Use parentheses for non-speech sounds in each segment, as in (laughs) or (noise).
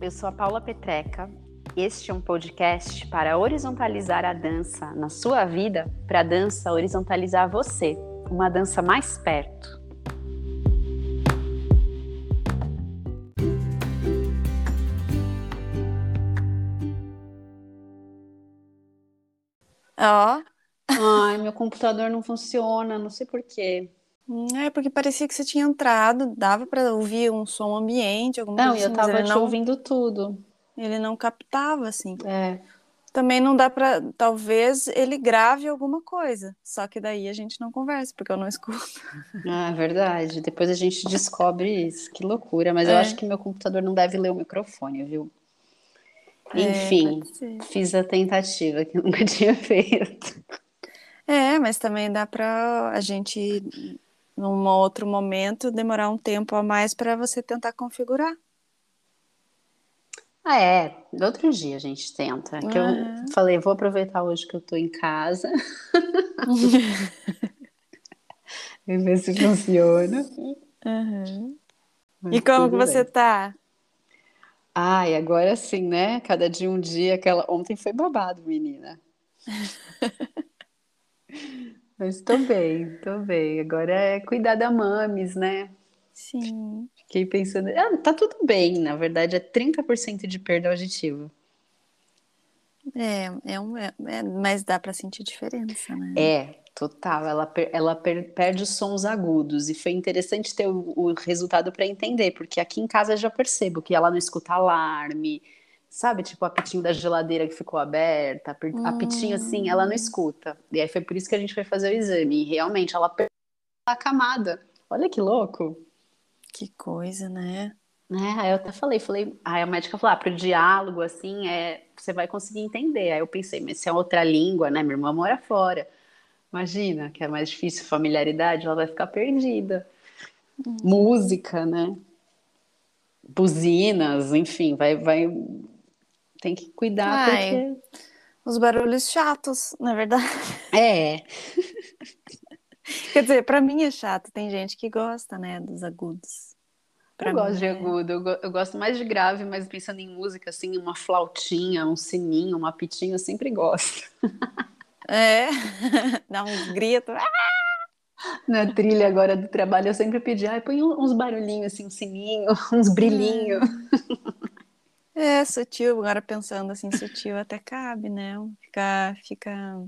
Eu sou a Paula Petreca. Este é um podcast para horizontalizar a dança na sua vida, para a dança horizontalizar você, uma dança mais perto. Ó. Ai, meu computador não funciona, não sei por quê. É, porque parecia que você tinha entrado, dava para ouvir um som ambiente, alguma Não, coisa eu assim, tava te não, ouvindo tudo. ele não captava, assim. É. Também não dá para, talvez ele grave alguma coisa, só que daí a gente não conversa, porque eu não escuto. (laughs) Ah, é verdade. Depois a gente descobre isso. Que loucura. Mas eu É. acho que meu computador não deve ler o microfone, viu? É, Enfim, ser. fiz a tentativa que eu nunca (laughs) tinha feito. É, mas também dá para a gente, num outro momento, demorar um tempo a mais para você tentar configurar. Ah, é. Outro dia a gente tenta. Que eu falei, vou aproveitar hoje que eu tô em casa (laughs) e ver se funciona. Mas E como que você bem. tá? Ai, agora sim, né? Cada dia um dia. Aquela... Ontem foi babado, menina. (laughs) Mas tô bem, tô bem. Agora é cuidar da mames, né? Sim. Fiquei pensando. Ah, tá tudo bem, na verdade é 30% de perda auditiva. É, é um, é, é- mas dá para sentir diferença, né? É, total. Ela, per- ela per- perde os sons agudos. E foi interessante ter o, o resultado para entender, porque aqui em casa eu já percebo que ela não escuta alarme, sabe? Tipo, a pitinho da geladeira que ficou aberta, a per- a pitinho assim, ela não escuta. E aí foi por isso que a gente foi fazer o exame. E realmente ela perdeu a camada. Olha que louco. Que coisa, né? Né? Aí eu até falei, falei, aí a médica falou, ah, pro diálogo, assim, é, você vai conseguir entender. Aí eu pensei, mas se é outra língua, né? Minha irmã mora fora. Imagina, que é mais difícil familiaridade, ela vai ficar perdida. Música, né? Buzinas, enfim, vai, vai, tem que cuidar Ai. porque Os barulhos chatos, na verdade. é, (laughs) Quer dizer, para mim é chato. Tem gente que gosta, né, dos agudos. Pra eu gosto mim de é- agudo, eu, go- eu gosto mais de grave, mas pensando em música, assim, uma flautinha, um sininho, uma pitinha, eu sempre gosto. É, (laughs) dá uns gritos. Ah! Na trilha agora do trabalho, eu sempre pedi, ai, põe uns barulhinhos, assim, um sininho, (laughs) uns brilhinhos. É sutil, agora pensando assim, sutil até cabe, né? Fica, fica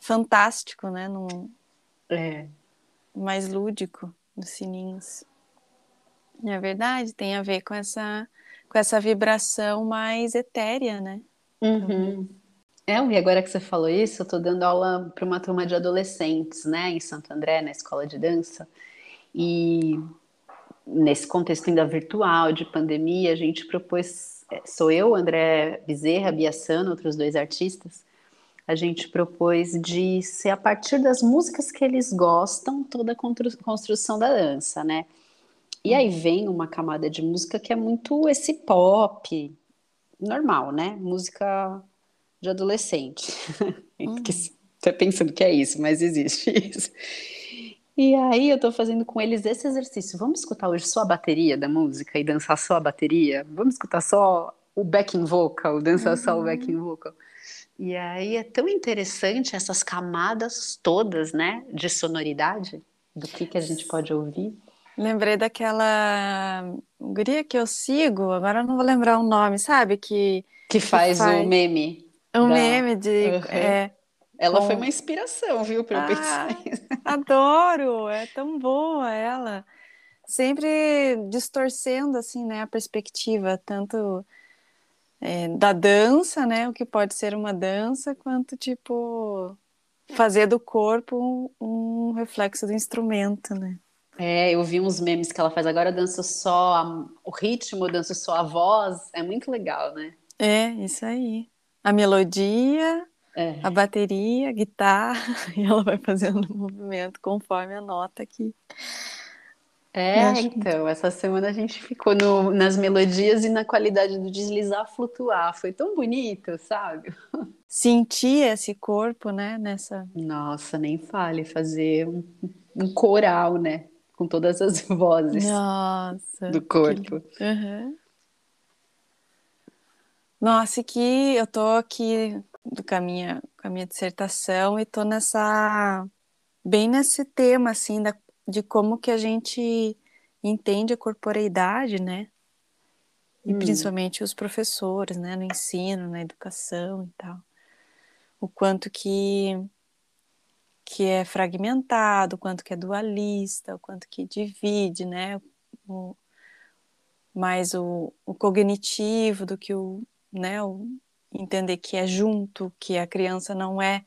fantástico, né? Num, É, mais lúdico nos sininhos. É verdade, tem a ver com essa, com essa vibração mais etérea, né? Uhum. É, e agora que você falou isso, eu tô dando aula para uma turma de adolescentes, né, em Santo André, na escola de dança. E nesse contexto ainda virtual, de pandemia, a gente propôs, é, sou eu, André Bezerra, Bia Sano, outros dois artistas, a gente propôs de ser a partir das músicas que eles gostam, toda a constru- construção da dança, né? E aí vem uma camada de música que é muito esse pop, normal, né? Música de adolescente. (laughs) Que você tá pensando que é isso, mas existe isso. E aí eu tô fazendo com eles esse exercício. Vamos escutar hoje só a bateria da música e dançar só a bateria? Vamos escutar só o backing vocal, dançar só o backing vocal? E aí é tão interessante essas camadas todas, né, de sonoridade, do que que a gente pode ouvir. Lembrei daquela guria que eu sigo, agora eu não vou lembrar o nome, sabe? Que Que faz, faz. o meme. um Da- meme de. Uhum. é, Ela Com- foi uma inspiração, viu, para eu Ah, pensar (laughs) isso. Adoro, é tão boa ela. Sempre distorcendo assim, né, a perspectiva, tanto é, da dança, né? O que pode ser uma dança, quanto tipo fazer do corpo um, um reflexo do instrumento, né? É, eu vi uns memes que ela faz agora, eu danço só a, o ritmo, eu danço só a voz, é muito legal, né? É, isso aí. A melodia, é. a bateria, a guitarra, (laughs) e ela vai fazendo o movimento conforme a nota aqui. É, então, essa semana a gente ficou no, nas melodias e na qualidade do deslizar flutuar. Foi tão bonito, sabe? (laughs) Sentir esse corpo, né, nessa... Nossa, nem fale, fazer um, um coral, né? Com todas as (laughs) vozes Nossa, do corpo. Que... Uhum. Nossa, que eu tô aqui com a minha, com a minha dissertação e tô nessa... Bem nesse tema, assim, da de como que a gente entende a corporeidade, né? E hum. principalmente os professores, né? No ensino, na educação e tal. O quanto que que é fragmentado, o quanto que é dualista, o quanto que divide, né? O, mais o, o cognitivo do que o, né? O entender que é junto, que a criança não é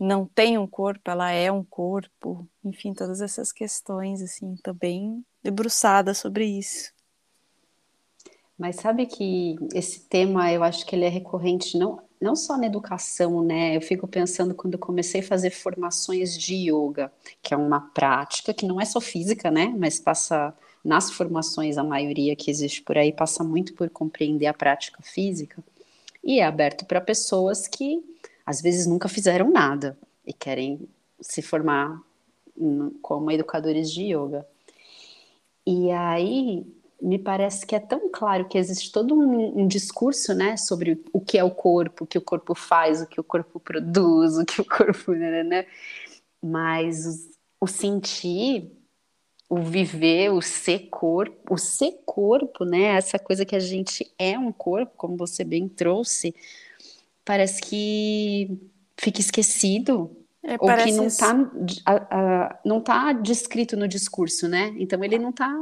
não tem um corpo, ela é um corpo, enfim, todas essas questões, assim, tô bem debruçada sobre isso. Mas sabe que esse tema, eu acho que ele é recorrente não, não só na educação, né? Eu fico pensando quando comecei a fazer formações de yoga, que é uma prática que não é só física, né? Mas passa nas formações, a maioria que existe por aí passa muito por compreender a prática física e é aberto para pessoas que às vezes nunca fizeram nada e querem se formar como educadores de yoga. E aí me parece que é tão claro que existe todo um, um, discurso, né, sobre o que é o corpo, o que o corpo faz, o que o corpo produz, o que o corpo, né, né, né. mas o, o sentir, o viver, o ser corpo, o ser corpo, né, essa coisa que a gente é um corpo, como você bem trouxe, parece que fica esquecido é, ou que não está não tá descrito no discurso, né? Então ele não está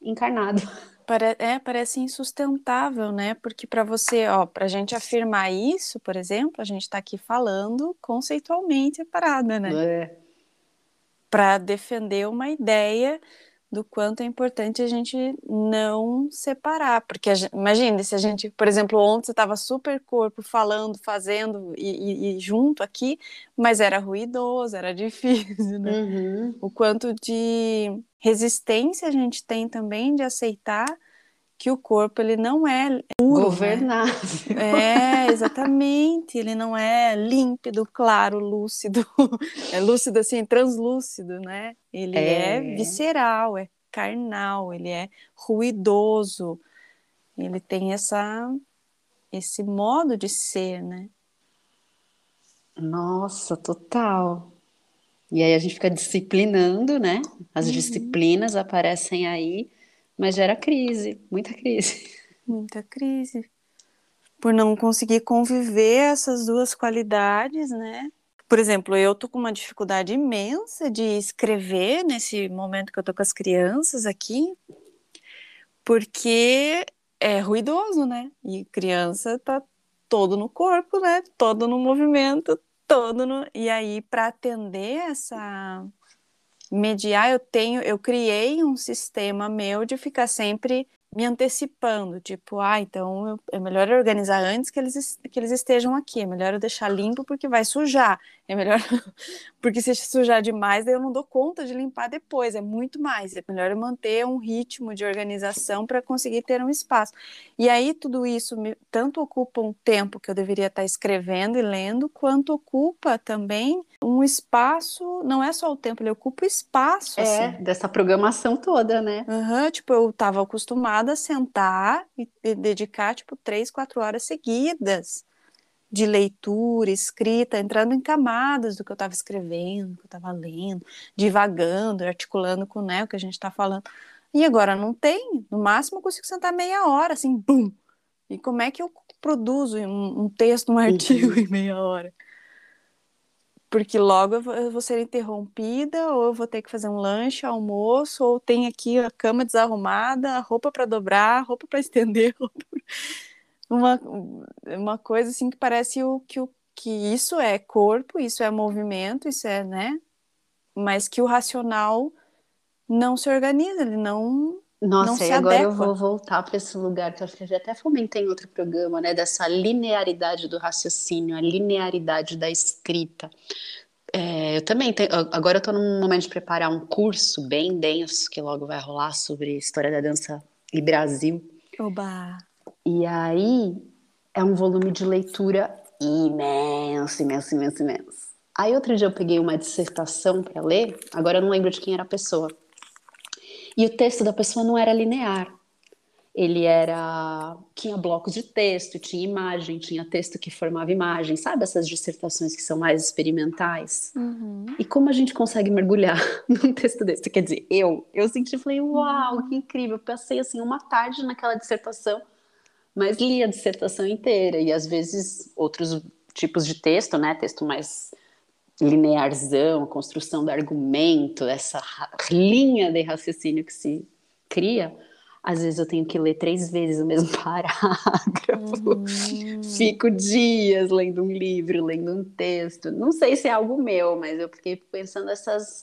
encarnado. (laughs) É, parece insustentável, né? Porque para você, ó, para a gente afirmar isso, por exemplo, a gente está aqui falando conceitualmente a parada, né? É. Para defender uma ideia do quanto é importante a gente não separar, porque imagine se a gente, por exemplo, ontem você estava super corpo falando, fazendo e, e, e, junto aqui, mas era ruidoso, era (laughs) difícil, né? Uhum. O quanto de resistência a gente tem também de aceitar que o corpo ele não é puro, governável. Né? É, exatamente, ele não é límpido, claro, lúcido, (laughs) é lúcido assim, translúcido, né? Ele é, é visceral, é carnal, ele é ruidoso. Ele tem essa esse modo de ser, né? Nossa, total. E aí a gente fica disciplinando, né? As uhum. disciplinas aparecem aí mas gera crise, muita crise. Muita crise. Por não conseguir conviver essas duas qualidades, né? Por exemplo, eu tô com uma dificuldade imensa de escrever nesse momento que eu tô com as crianças aqui, porque é ruidoso, né? E criança tá todo no corpo, né? Todo no movimento, todo no... E aí, para atender essa mediar, eu tenho, eu criei um sistema meu de ficar sempre me antecipando, tipo, ah, então eu, é melhor organizar antes que eles, que eles estejam aqui, é melhor eu deixar limpo porque vai sujar, é melhor, (laughs) porque se sujar demais, daí eu não dou conta de limpar depois, é muito mais, é melhor eu manter um ritmo de organização para conseguir ter um espaço. E aí tudo isso me, tanto ocupa um tempo que eu deveria estar escrevendo e lendo, quanto ocupa também um espaço, não é só o tempo, ele ocupa o espaço. É, assim. dessa programação toda, né? Uhum, tipo, eu estava acostumada a sentar e, dedicar, tipo, três, quatro horas seguidas de leitura, escrita, entrando em camadas do que eu estava escrevendo, que eu estava lendo, divagando, articulando com né, o que a gente está falando. E agora não tem, no máximo eu consigo sentar meia hora, assim, bum! E como é que eu produzo um, um texto, um artigo uhum. (laughs) em meia hora? Porque logo eu vou, eu vou, ser interrompida, ou eu vou ter que fazer um lanche, almoço, ou tem aqui a cama desarrumada, roupa para dobrar, roupa para (laughs) estender, roupa uma, uma coisa assim que parece o, que, o, que isso é corpo, isso é movimento, isso é, né? Mas que o racional não se organiza, ele não. Nossa, não se e agora eu adequa. vou voltar para esse lugar que eu acho que eu já até fomentei em outro programa, né? Dessa linearidade do raciocínio, a linearidade da escrita. É, eu também tenho, agora eu estou num momento de preparar um curso bem denso que logo vai rolar sobre história da dança e Brasil. Oba! E aí é um volume de leitura imenso, imenso, imenso, imenso. Aí outro dia eu peguei uma dissertação para ler, agora eu não lembro de quem era a pessoa. E o texto da pessoa não era linear. Ele era tinha blocos de texto, tinha imagem, tinha texto que formava imagem, sabe essas dissertações que são mais experimentais? Uhum. E como a gente consegue mergulhar (laughs) num texto desse? Quer dizer, eu, eu senti, falei, uau, que incrível. Eu passei assim uma tarde naquela dissertação mas li a dissertação inteira e às vezes outros tipos de texto, né, texto mais linearzão, construção do argumento, essa linha de raciocínio que se cria, às vezes eu tenho que ler três vezes o mesmo (laughs) parágrafo. Uhum. Fico dias lendo um livro, lendo um texto. Não sei se é algo meu, mas eu fiquei pensando nessas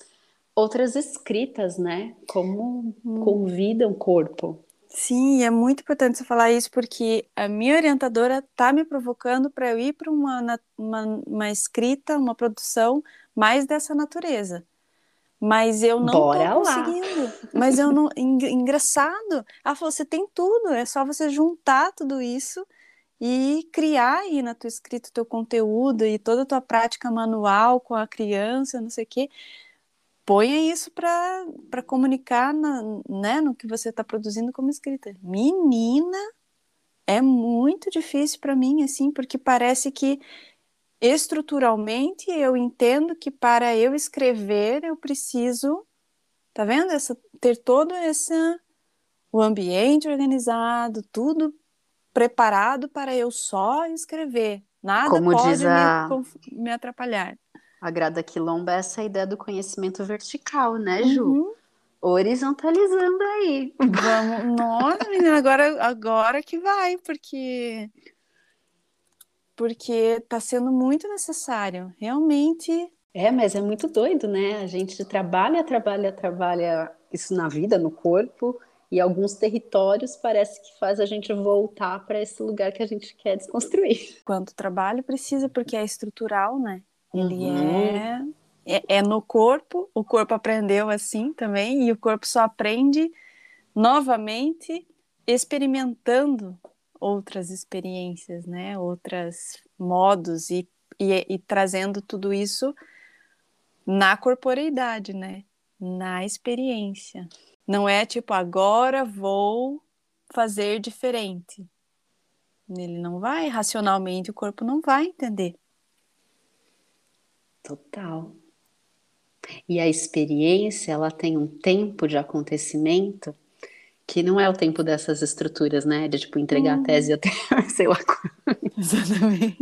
outras escritas, né? Como uhum. convidam o corpo. Sim, é muito importante você falar isso porque a minha orientadora está me provocando para eu ir para uma, uma, uma, escrita, uma produção mais dessa natureza. Mas eu não estou conseguindo. Mas eu não. Engraçado. Ela falou: você tem tudo, é só você juntar tudo isso e criar aí na tua escrita o teu conteúdo e toda a tua prática manual com a criança, não sei o quê ponha isso para comunicar na, né, no que você está produzindo como escrita. Menina, é muito difícil para mim, assim, porque parece que estruturalmente eu entendo que para eu escrever eu preciso, tá vendo? Essa, ter todo esse o ambiente organizado, tudo preparado para eu só escrever. Nada Como pode a... me, me atrapalhar. A Grada Quilomba é essa ideia do conhecimento vertical, né, Ju? Uhum. Horizontalizando aí. Vamos, nossa, menina, agora, agora que vai, porque porque tá sendo muito necessário, realmente. É, mas é muito doido, né? A gente trabalha, trabalha, trabalha isso na vida, no corpo, e alguns territórios parece que faz a gente voltar para esse lugar que a gente quer desconstruir. Quanto trabalho precisa, porque é estrutural, né? Ele uhum. é, é, é no corpo, o corpo aprendeu assim também, e o corpo só aprende novamente experimentando outras experiências, né? Outros modos e, e, e, trazendo tudo isso na corporeidade, né? Na experiência. Não é tipo, agora vou fazer diferente. Ele não vai, racionalmente, o corpo não vai entender. Total. E a experiência, ela tem um tempo de acontecimento que não é o tempo dessas estruturas, né? De tipo entregar uhum. a tese até (laughs) sei lá quando. Exatamente.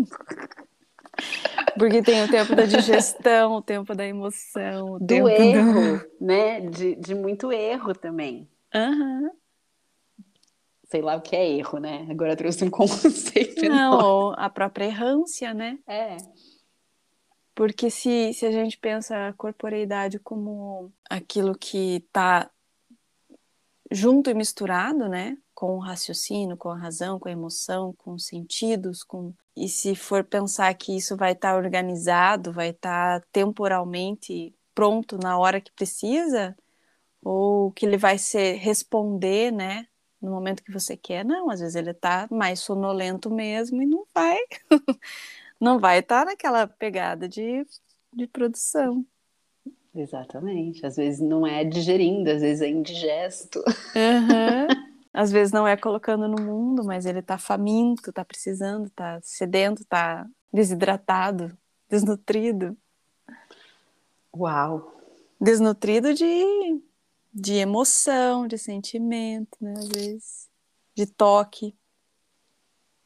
Porque tem o tempo da digestão, o tempo da emoção, o do tempo erro, do... né? De, de muito erro também. Uhum. Sei lá o que é erro, né? Agora trouxe um (laughs) conceito. Não, a própria errância, né? É. Porque se, se a gente pensa a corporeidade como aquilo que está junto e misturado, né? Com o raciocínio, com a razão, com a emoção, com os sentidos, com e se for pensar que isso vai estar tá organizado, vai estar tá temporalmente pronto na hora que precisa, ou que ele vai ser responder, né? No momento que você quer, não, às vezes ele está mais sonolento mesmo e não vai (laughs) não vai estar tá naquela pegada de, de produção. Exatamente. Às vezes não é digerindo, às vezes é indigesto. Uhum. (laughs) Às vezes não é colocando no mundo, mas ele tá faminto, tá precisando, tá sedento, tá desidratado, desnutrido. Uau! Desnutrido de, de emoção, de sentimento, né? Às vezes. De toque.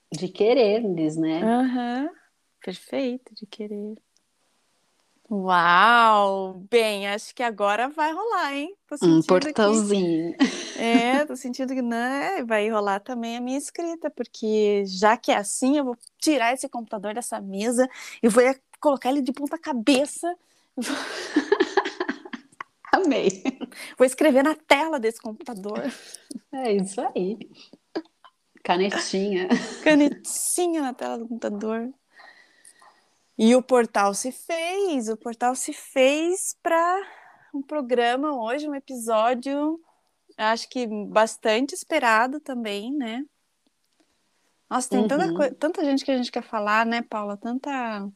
De quereres, né? Uhum. Perfeito, de querer. Uau! Bem, acho que agora vai rolar, hein? um portalzinho. É, tô (laughs) sentindo que não, é, vai rolar também a minha escrita, porque já que é assim, eu vou tirar esse computador dessa mesa e vou colocar ele de ponta cabeça. (laughs) Amei. Vou escrever na tela desse computador. É isso aí. Canetinha. Canetinha na tela do computador. E o portal se fez, o portal se fez para um programa hoje, um episódio, acho que bastante esperado também, né? Nossa, tem uhum. tanta, tanta gente que a gente quer falar, né, Paula? Tanta.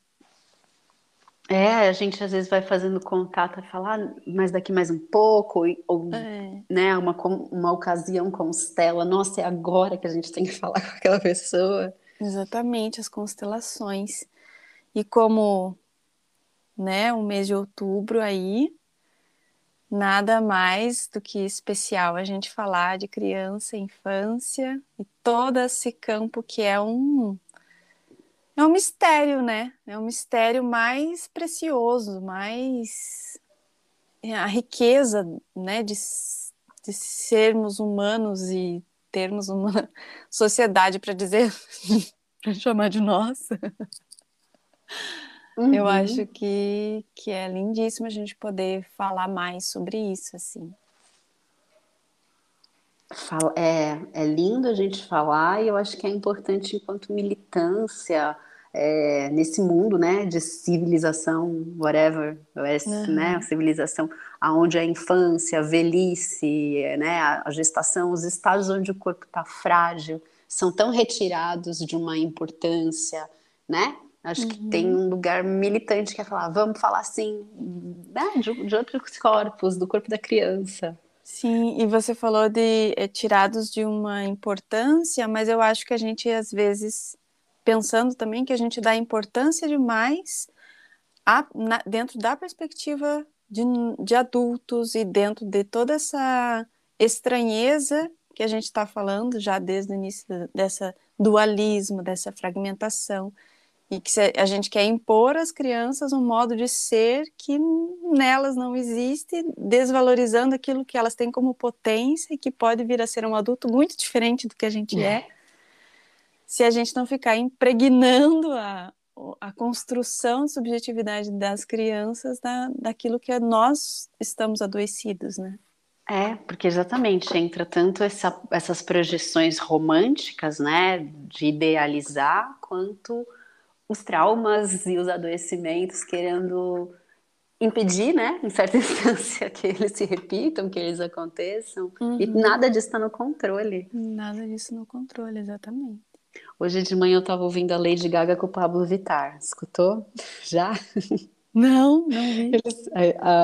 É, a gente às vezes vai fazendo contato e falar, mas daqui mais um pouco, ou é. né, uma, uma ocasião constela, nossa, é agora que a gente tem que falar (laughs) com aquela pessoa. Exatamente, as constelações. E como né, o mês de outubro aí, nada mais do que especial a gente falar de criança, infância e todo esse campo que é um é um mistério, né? É um mistério mais precioso, mais é, a riqueza, né, de, de sermos humanos e termos uma (laughs) sociedade para dizer, (laughs) para chamar de nossa. Uhum. Eu acho que, que é lindíssimo a gente poder falar mais sobre isso, assim. É, é lindo a gente falar e eu acho que é importante enquanto militância é, nesse mundo, né, de civilização, whatever, uhum. né, civilização aonde a infância, a velhice, né, a gestação, os estados onde o corpo está frágil, são tão retirados de uma importância, né, Acho uhum. que tem uhum. um lugar militante que é falar, vamos falar assim, de, de, outros corpos, do corpo da criança. Sim, e você falou de é, tirados de uma importância, mas eu acho que a gente, às vezes, pensando também que a gente dá importância demais a, na, dentro da perspectiva de, de adultos e dentro de toda essa estranheza que a gente está falando já desde o início dessa dualismo, dessa fragmentação e que a gente quer impor às crianças um modo de ser que nelas não existe, desvalorizando aquilo que elas têm como potência e que pode vir a ser um adulto muito diferente do que a gente é, é se a gente não ficar impregnando a, a construção de subjetividade das crianças da, daquilo que nós estamos adoecidos, né? É, porque exatamente entra tanto essa, essas projeções românticas, né, de idealizar, quanto os traumas e os adoecimentos, querendo impedir, né, em certa (laughs) instância, que eles se repitam, que eles aconteçam. Uhum. E nada disso está no controle. Nada disso no controle, exatamente. Hoje de manhã eu estava ouvindo a Lady Gaga com o Pablo Vittar. Escutou? Já? Não, não (laughs) vi. Eles,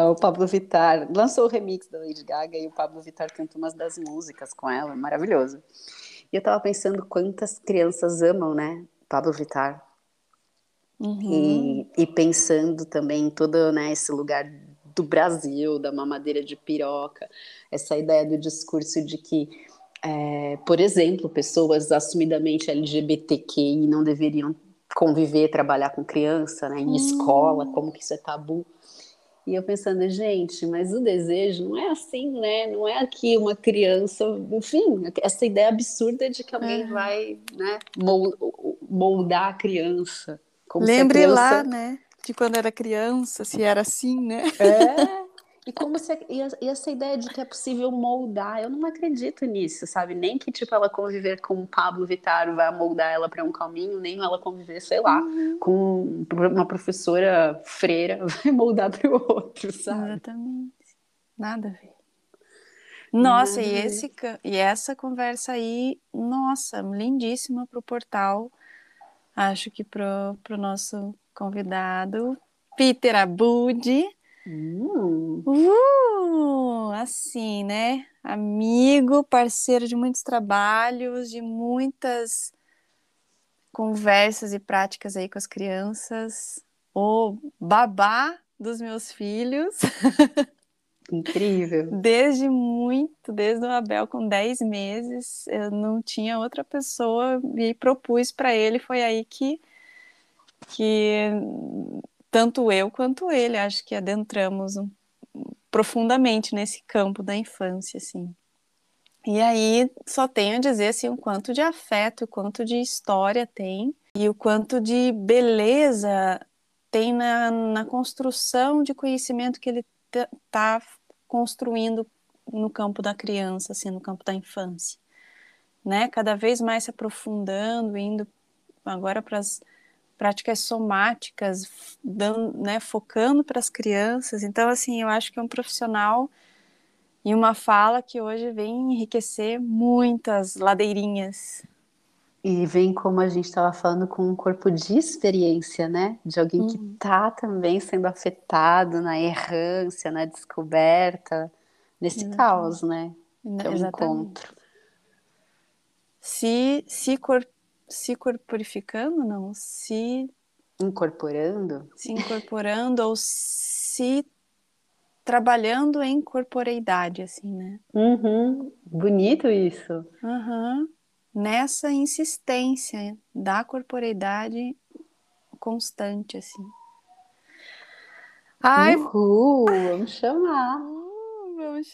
o Pablo Vittar lançou o remix da Lady Gaga e o Pablo Vittar canta umas das músicas com ela, maravilhoso. E eu estava pensando quantas crianças amam, né, Pablo Vittar. Uhum. E, e, pensando também em todo né, esse lugar do Brasil, da mamadeira de piroca, essa ideia do discurso de que, é, por exemplo, pessoas assumidamente LGBTQI não deveriam conviver, trabalhar com criança, né, em uhum. escola, como que isso é tabu. E eu pensando, gente, mas o desejo não é assim, né? Não é aqui uma criança, enfim, essa ideia absurda de que alguém uhum. vai né, moldar a criança. Como Lembre criança... lá, né? De quando era criança, se era assim, né? É. E como se e, essa ideia de que é possível moldar, eu não acredito nisso, sabe? Nem que tipo ela conviver com o Pablo Vittar vai moldar ela para um caminho, nem ela conviver, sei lá, uhum. com uma professora freira (laughs) vai moldar para o outro, sabe? Exatamente. Nada a ver. Nossa, Nada e esse e essa conversa aí, nossa, lindíssima para o portal acho que para o nosso convidado, Peter Abud. Uh. Uh, assim, né? Amigo, parceiro de muitos trabalhos, de muitas conversas e práticas aí com as crianças, o babá dos meus filhos. (laughs) Incrível. (laughs) Desde muito, desde o Abel com 10 meses, eu não tinha outra pessoa e propus para ele, foi aí que que tanto eu quanto ele, acho que adentramos um, profundamente nesse campo da infância, assim. E aí só tenho a dizer assim, o quanto de afeto, o quanto de história tem e o quanto de beleza tem na, na construção de conhecimento que ele está construindo no campo da criança, assim, no campo da infância, né? Cada vez mais se aprofundando, indo agora para as práticas somáticas, dando, né, focando para as crianças. Então, assim, eu acho que é um profissional e uma fala que hoje vem enriquecer muitas ladeirinhas. E vem como a gente estava falando com um corpo de experiência, né? De alguém que está uhum. também sendo afetado na errância, na descoberta, nesse uhum. caos, né? Que é um encontro. Se, se cor se corporificando, não, se incorporando, se incorporando ou se trabalhando em corporeidade, assim, né? Uhum. Bonito isso. Uhum. Nessa insistência da corporeidade constante, assim. Ai, Uhul, vamos chamar. Uh, vamos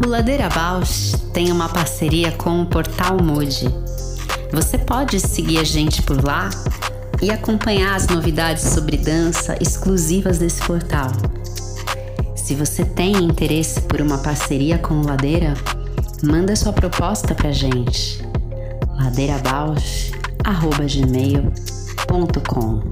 O Ladeira Bausch tem uma parceria com o portal Mude. Você pode seguir a gente por lá e acompanhar as novidades sobre dança exclusivas desse portal. Se você tem interesse por uma parceria com o Ladeira, manda sua proposta pra gente. ladeirabausch@gmail.com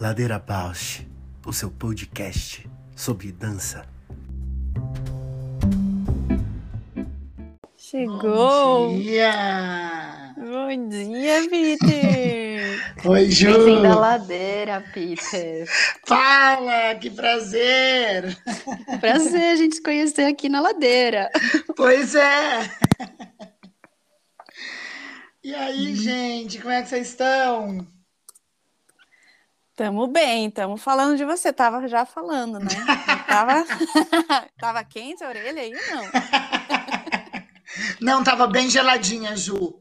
Ladeira Bausch, o seu podcast sobre dança. Chegou! Bom dia! Bom dia, Peter! (laughs) Oi, Ju! Bem-vindo à ladeira, Peter! Fala, que prazer! (laughs) Prazer a gente se conhecer aqui na ladeira. Pois é! E aí, gente, como é que vocês estão? Tamo bem, tamo falando de você. Tava já falando, né? tava... (laughs) tava quente a orelha aí, não? Não, tava bem geladinha, Ju.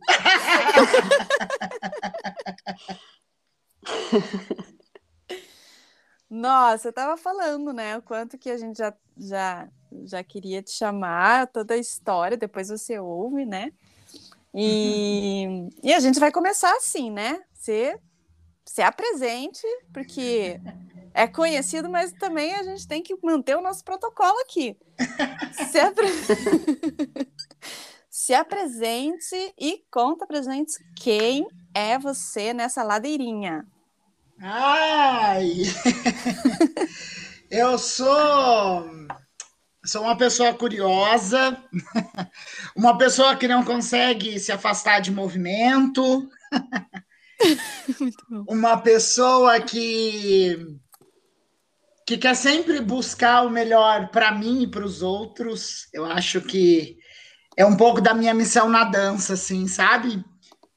Nossa, eu tava falando, né? O quanto que a gente já, já, já queria te chamar, toda a história, depois você ouve, né? E, e a gente vai começar assim, né? Você se apresente, porque é conhecido, mas também a gente tem que manter o nosso protocolo aqui. Se, apre... (laughs) se apresente e conta pra gente quem é você nessa ladeirinha. Ai! Eu sou sou uma pessoa curiosa, uma pessoa que não consegue se afastar de movimento. Uma pessoa que que quer sempre buscar o melhor para mim e para os outros. Eu acho que é um pouco da minha missão na dança, assim, sabe?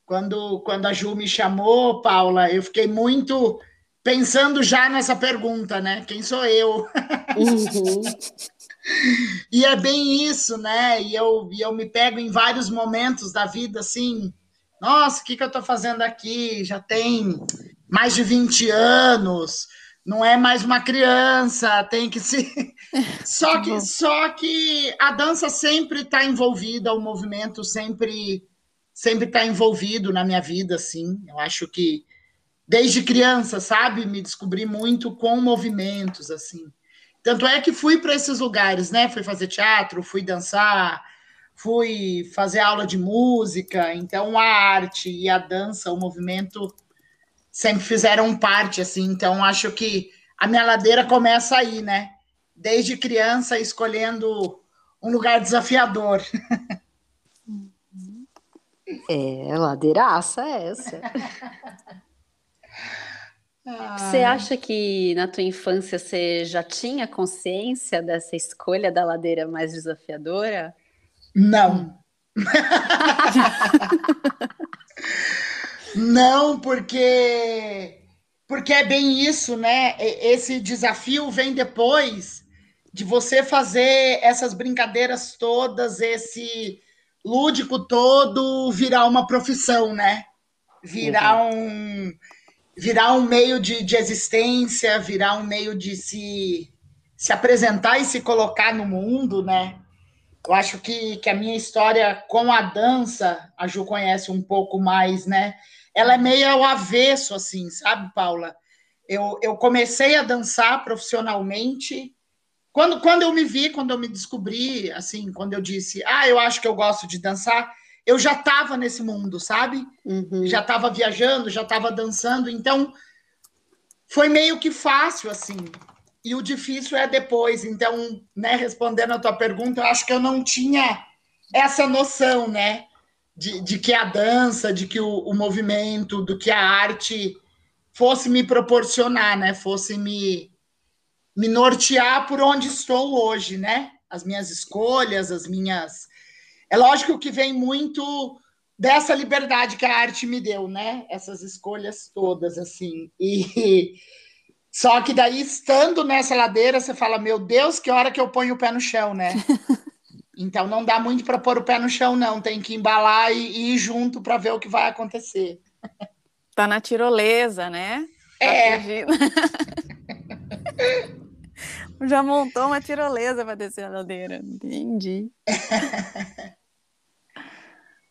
Quando, quando a Ju me chamou, Paula, eu fiquei muito pensando já nessa pergunta, né? Quem sou eu? Uhum. (laughs) e é bem isso, né? E eu, e eu me pego em vários momentos da vida, assim, nossa, o que, que eu estou fazendo aqui? Já tem mais de 20 anos, não é mais uma criança, tem que se. (laughs) (laughs) só, que, só que a dança sempre está envolvida, o movimento sempre sempre está envolvido na minha vida, assim. Eu acho que desde criança, sabe, me descobri muito com movimentos, assim. Tanto é que fui para esses lugares, né? Fui fazer teatro, fui dançar, fui fazer aula de música, então a arte e a dança, o movimento sempre fizeram parte, assim, então acho que a minha ladeira começa aí, né? Desde criança escolhendo um lugar desafiador. (laughs) É, ladeiraça essa. Você acha que na tua infância você já tinha consciência dessa escolha da ladeira mais desafiadora? Não. (laughs) (laughs) Não, porque porque é bem isso, né? Esse desafio vem depois de você fazer essas brincadeiras todas, esse lúdico todo virar uma profissão, né? Virar uhum. um virar um meio de, de existência, virar um meio de se, se apresentar e se colocar no mundo, né? Eu acho que, que a minha história com a dança, a Ju conhece um pouco mais, né? Ela é meio ao avesso, assim, sabe, Paula? Eu, eu comecei a dançar profissionalmente quando, quando eu me vi, quando eu me descobri, assim, quando eu disse, ah, eu acho que eu gosto de dançar, eu já estava nesse mundo, sabe? Uhum. Já estava viajando, já estava dançando, então foi meio que fácil, assim. E o difícil é depois. Então, né, respondendo a tua pergunta, eu acho que eu não tinha essa noção, né? De, de que a dança, de que o, o movimento, do que a arte fosse me proporcionar, né? Fosse me me nortear por onde estou hoje, né? As minhas escolhas, as minhas. É lógico que vem muito dessa liberdade que a arte me deu, né? Essas escolhas todas, assim. E (laughs) só que daí, estando nessa ladeira, você fala: Meu Deus, que hora que eu ponho o pé no chão, né? (laughs) Então não dá muito para pôr o pé no chão, não. Tem que embalar e, e ir junto para ver o que vai acontecer. Tá na tirolesa, né? Tá é. (laughs) Já montou uma tirolesa para descer a ladeira. Entendi.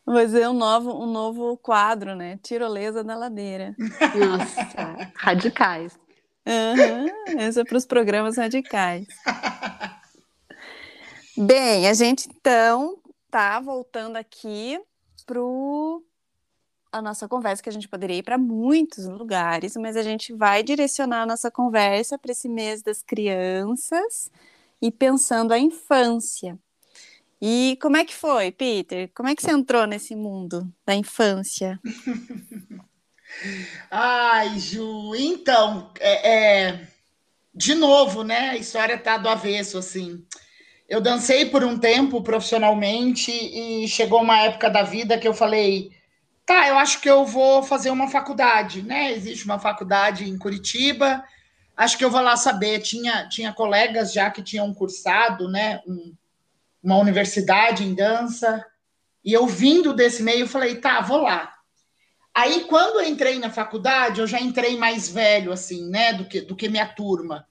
Vai ser um novo, um novo quadro, né? Tirolesa na ladeira. Nossa, radicais. Uhum, esse é para os programas radicais. (laughs) Bem, a gente então tá voltando aqui pro a nossa conversa, que a gente poderia ir para muitos lugares, mas a gente vai direcionar a nossa conversa para esse mês das crianças e pensando a infância. E como é que foi, Peter? Como é que você entrou nesse mundo da infância? (laughs) Ai, Ju, então, é, é, de novo, né? A história tá do avesso, assim. Eu dancei por um tempo profissionalmente e chegou uma época da vida que eu falei, tá, eu acho que eu vou fazer uma faculdade, né? Existe uma faculdade em Curitiba, acho que eu vou lá saber. Tinha, tinha colegas já que tinham cursado, né? Um, uma universidade em dança, e eu vindo desse meio, falei, tá, vou lá. Aí, quando entrei na faculdade, eu já entrei mais velho, assim, né, do que, do que minha turma.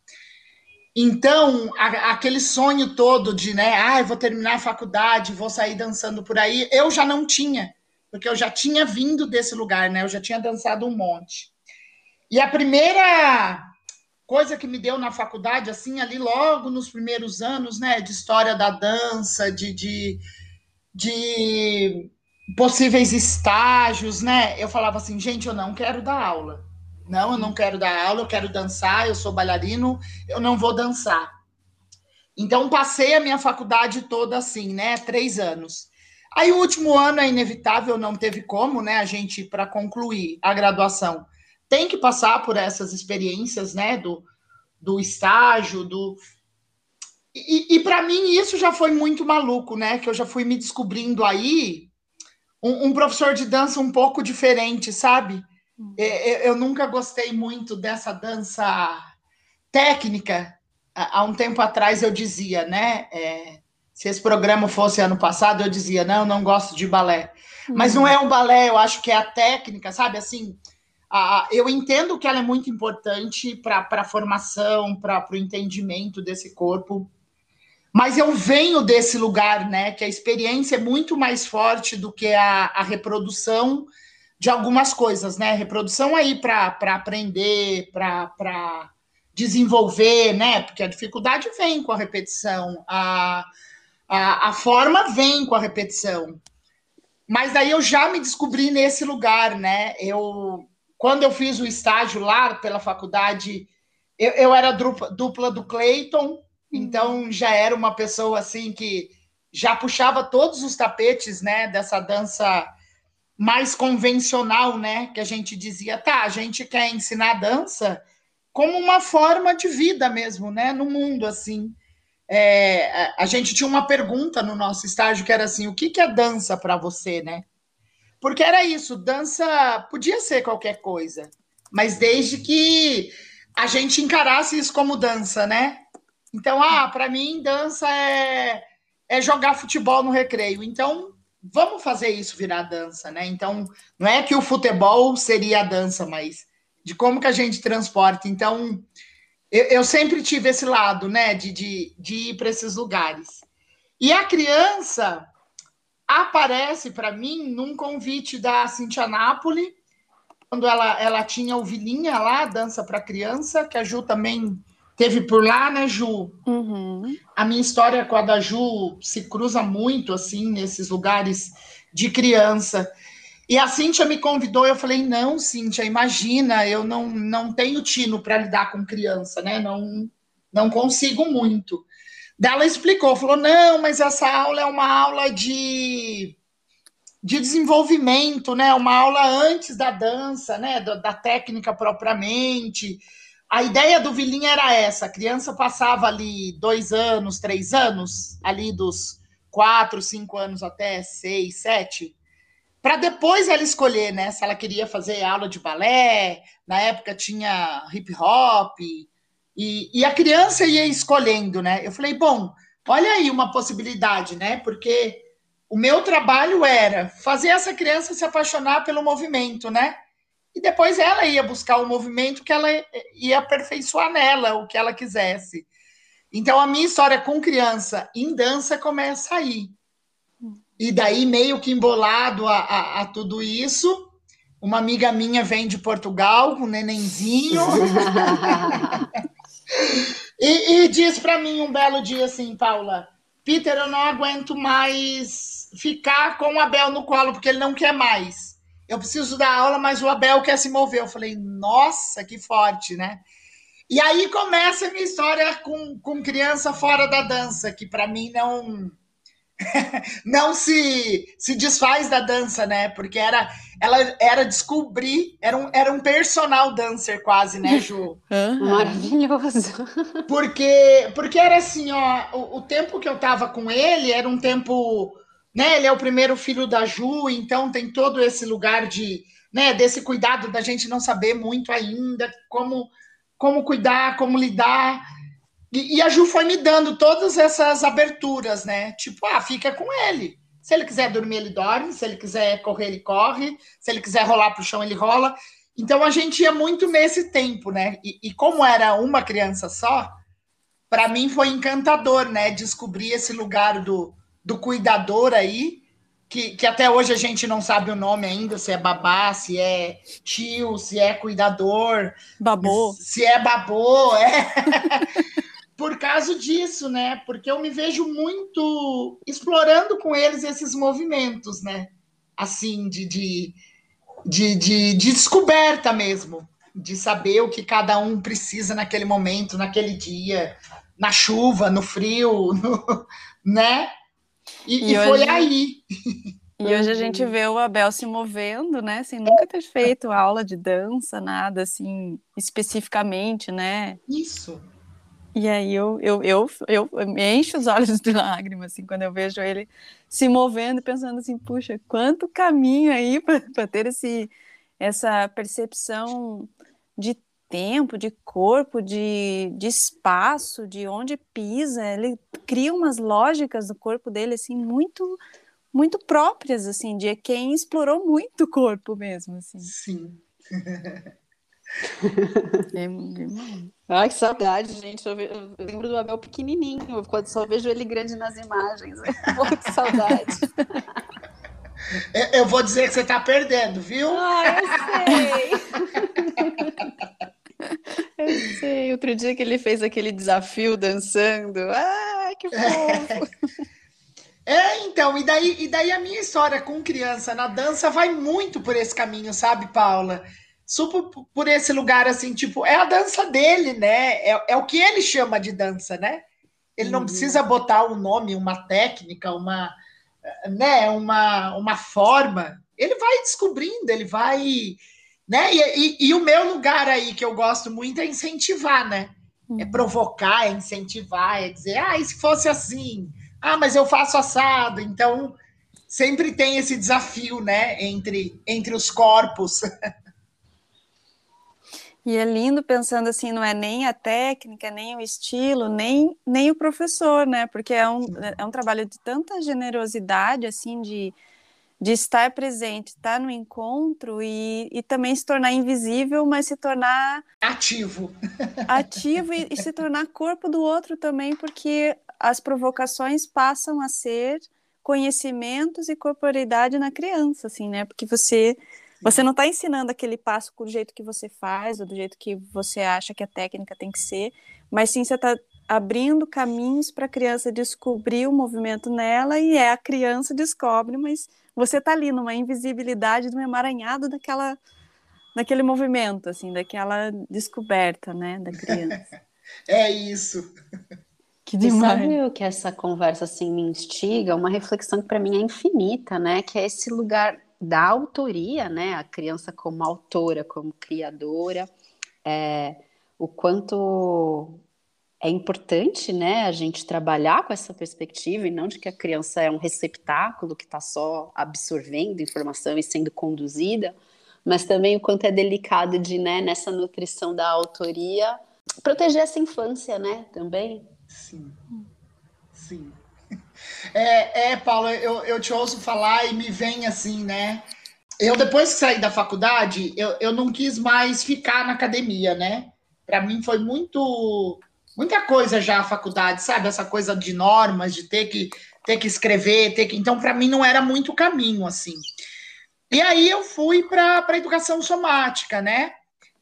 Então, a, aquele sonho todo de, né, ah, vou terminar a faculdade, vou sair dançando por aí, eu já não tinha porque eu já tinha vindo desse lugar, né? Eu já tinha dançado um monte. E a primeira coisa que me deu na faculdade, assim, ali logo nos primeiros anos, né, de história da dança, de, de, de possíveis estágios, né? Eu falava assim, gente, eu não quero dar aula. Não, eu não quero dar aula, eu quero dançar, eu sou bailarino, eu não vou dançar. Então, passei a minha faculdade toda assim, né? Três anos. Aí o último ano é inevitável, não teve como, né? A gente, para concluir a graduação, tem que passar por essas experiências, né? Do, do estágio, do. E, e para mim isso já foi muito maluco, né? Que eu já fui me descobrindo aí um, um professor de dança um pouco diferente, sabe? Hum. Eu, eu nunca gostei muito dessa dança técnica. Há um tempo atrás eu dizia, né? É, se esse programa fosse ano passado, eu dizia, não, não gosto de balé. Uhum. Mas não é um balé, eu acho que é a técnica, sabe? Assim, a, eu entendo que ela é muito importante para a formação, para o entendimento desse corpo. Mas eu venho desse lugar, né? Que a experiência é muito mais forte do que a, a reprodução de algumas coisas, né? Reprodução aí para aprender, para desenvolver, né? Porque a dificuldade vem com a repetição. A, a, a forma vem com a repetição. Mas daí eu já me descobri nesse lugar, né? Eu, quando eu fiz o estágio lá pela faculdade, eu, eu era dupla, dupla do Clayton, então já era uma pessoa assim que já puxava todos os tapetes, né, dessa dança mais convencional, né, que a gente dizia, tá, a gente quer ensinar dança como uma forma de vida mesmo, né, no mundo assim é, a gente tinha uma pergunta no nosso estágio que era assim: o que, que é dança para você, né? Porque era isso, dança podia ser qualquer coisa, mas desde que a gente encarasse isso como dança, né? Então, ah, para mim, dança é, é jogar futebol no recreio. Então, vamos fazer isso virar dança, né? Então, não é que o futebol seria a dança, mas de como que a gente transporta. Então, eu, eu sempre tive esse lado, né, de, de, de ir para esses lugares. E a criança aparece para mim num convite da Cintia Napoli, quando ela, ela tinha o Vilinha lá, Dança para Criança, que a Ju também teve por lá, né, Ju? Uhum. A minha história com a da Ju se cruza muito, assim, nesses lugares de criança. E a Cíntia me convidou, eu falei, não, Cíntia, imagina, eu não, não tenho tino para lidar com criança, né? Não, não consigo muito. Daí ela explicou, falou, não, mas essa aula é uma aula de, de desenvolvimento, né? Uma aula antes da dança, né? Da, da técnica propriamente a ideia do Vilinha era essa: a criança passava ali dois anos, três anos, ali dos quatro, cinco anos até seis, sete, para depois ela escolher, né? Se ela queria fazer aula de balé, na época tinha hip hop, e, e a criança ia escolhendo, né? Eu falei, bom, olha aí uma possibilidade, né? Porque o meu trabalho era fazer essa criança se apaixonar pelo movimento, né? E depois ela ia buscar o movimento que ela ia aperfeiçoar nela, o que ela quisesse. Então, a minha história com criança em dança começa aí. E daí, meio que embolado a, a, a tudo isso, uma amiga minha vem de Portugal com um nenenzinho. (laughs) e, e diz para mim um belo dia assim, Paula, Peter, eu não aguento mais ficar com o Abel no colo, porque ele não quer mais eu preciso dar aula, mas o Abel quer se mover. Eu falei, nossa, que forte, né? E aí começa a minha história com, com criança fora da dança, que para mim não (laughs) não se, se desfaz da dança, né? Porque era ela era descobrir, era um, era um personal dancer quase, né, Ju? (laughs) Uhum. Maravilhoso. Porque porque era assim, ó, o, o tempo que eu tava com ele era um tempo né? Ele é o primeiro filho da Ju, então tem todo esse lugar de, né, desse cuidado da gente não saber muito ainda como como cuidar, como lidar. E, e, a Ju foi me dando todas essas aberturas, né? Tipo, ah, fica com ele. Se ele quiser dormir, ele dorme. Se ele quiser correr, ele corre. Se ele quiser rolar para o chão, ele rola. Então a gente ia muito nesse tempo, né? E, e como era uma criança só, para mim foi encantador, né? Descobrir esse lugar do, do cuidador aí, que, que até hoje a gente não sabe o nome ainda, se é babá, se é tio, se é cuidador. Babô. Se é babô, é. (laughs) Por causa disso, né? Porque eu me vejo muito explorando com eles esses movimentos, né? Assim, de, de, de, de, de descoberta mesmo, de saber o que cada um precisa naquele momento, naquele dia, na chuva, no frio, (laughs) no, né? E, e, e foi aí. E hoje a gente vê o Abel se movendo, né? Sem nunca ter feito aula de dança, nada assim, especificamente, né? Isso. E aí eu, eu, eu, eu, eu me encho os olhos de lágrimas, assim, quando eu vejo ele se movendo, pensando assim, puxa, quanto caminho aí para ter esse, essa percepção de tempo, de corpo, de, de espaço, de onde pisa. Ele cria umas lógicas do corpo dele assim muito muito próprias assim de quem explorou muito o corpo mesmo assim. Sim. é, é Ai, que saudade, gente. Eu, eu, lembro do Abel pequenininho, quando só vejo ele grande nas imagens. (laughs) Muito saudade. Eu vou dizer que você está perdendo, viu? Ah, eu sei. (laughs) (laughs) Eu sei, outro dia que ele fez aquele desafio dançando. Ah, que fofo! (laughs) É, então, e daí, e daí a minha história com criança na dança vai muito por esse caminho, sabe, Paula? Super por esse lugar assim, tipo, é a dança dele, né? É, é o que ele chama de dança, né? Ele não uhum. precisa botar um nome, uma técnica, uma, né, uma, uma forma. Ele vai descobrindo, ele vai né? E, e, e, o meu lugar aí, que eu gosto muito, é incentivar, né? É uhum. provocar, é incentivar, é dizer, ah, e se fosse assim? Ah, mas eu faço assado. Então, sempre tem esse desafio, né? Entre, entre os corpos. E é lindo pensando assim, não é nem a técnica, nem o estilo, nem, nem o professor, né? Porque é um, é um trabalho de tanta generosidade, assim, de, de estar presente, estar no encontro e, e também se tornar invisível, mas se tornar ativo. (laughs) Ativo e, e se tornar corpo do outro também, porque as provocações passam a ser conhecimentos e corporeidade na criança, assim, né? Porque você você não está ensinando aquele passo do jeito que você faz ou do jeito que você acha que a técnica tem que ser, mas sim você está abrindo caminhos para a criança descobrir o movimento nela e é a criança descobre, mas você está ali numa invisibilidade, num emaranhado daquela, daquele movimento, assim, daquela descoberta, né, da criança. (laughs) é isso. Que demais. E sabe o que essa conversa assim me instiga? Uma reflexão que para mim é infinita, né? Que é esse lugar da autoria, né? A criança como autora, como criadora, é, o quanto é importante, né? A gente trabalhar com essa perspectiva e não de que a criança é um receptáculo que está só absorvendo informação e sendo conduzida, mas também o quanto é delicado de, né? Nessa nutrição da autoria proteger essa infância, né? Também. Sim, sim. (laughs) É, é Paulo, eu, eu te ouço falar e me vem assim, né? Eu, depois que saí da faculdade, eu, eu não quis mais ficar na academia, né? Para mim foi muito muita coisa já a faculdade, sabe? Essa coisa de normas, de ter que ter que escrever, ter que. Então, para mim não era muito caminho assim. E aí eu fui para a educação somática, né?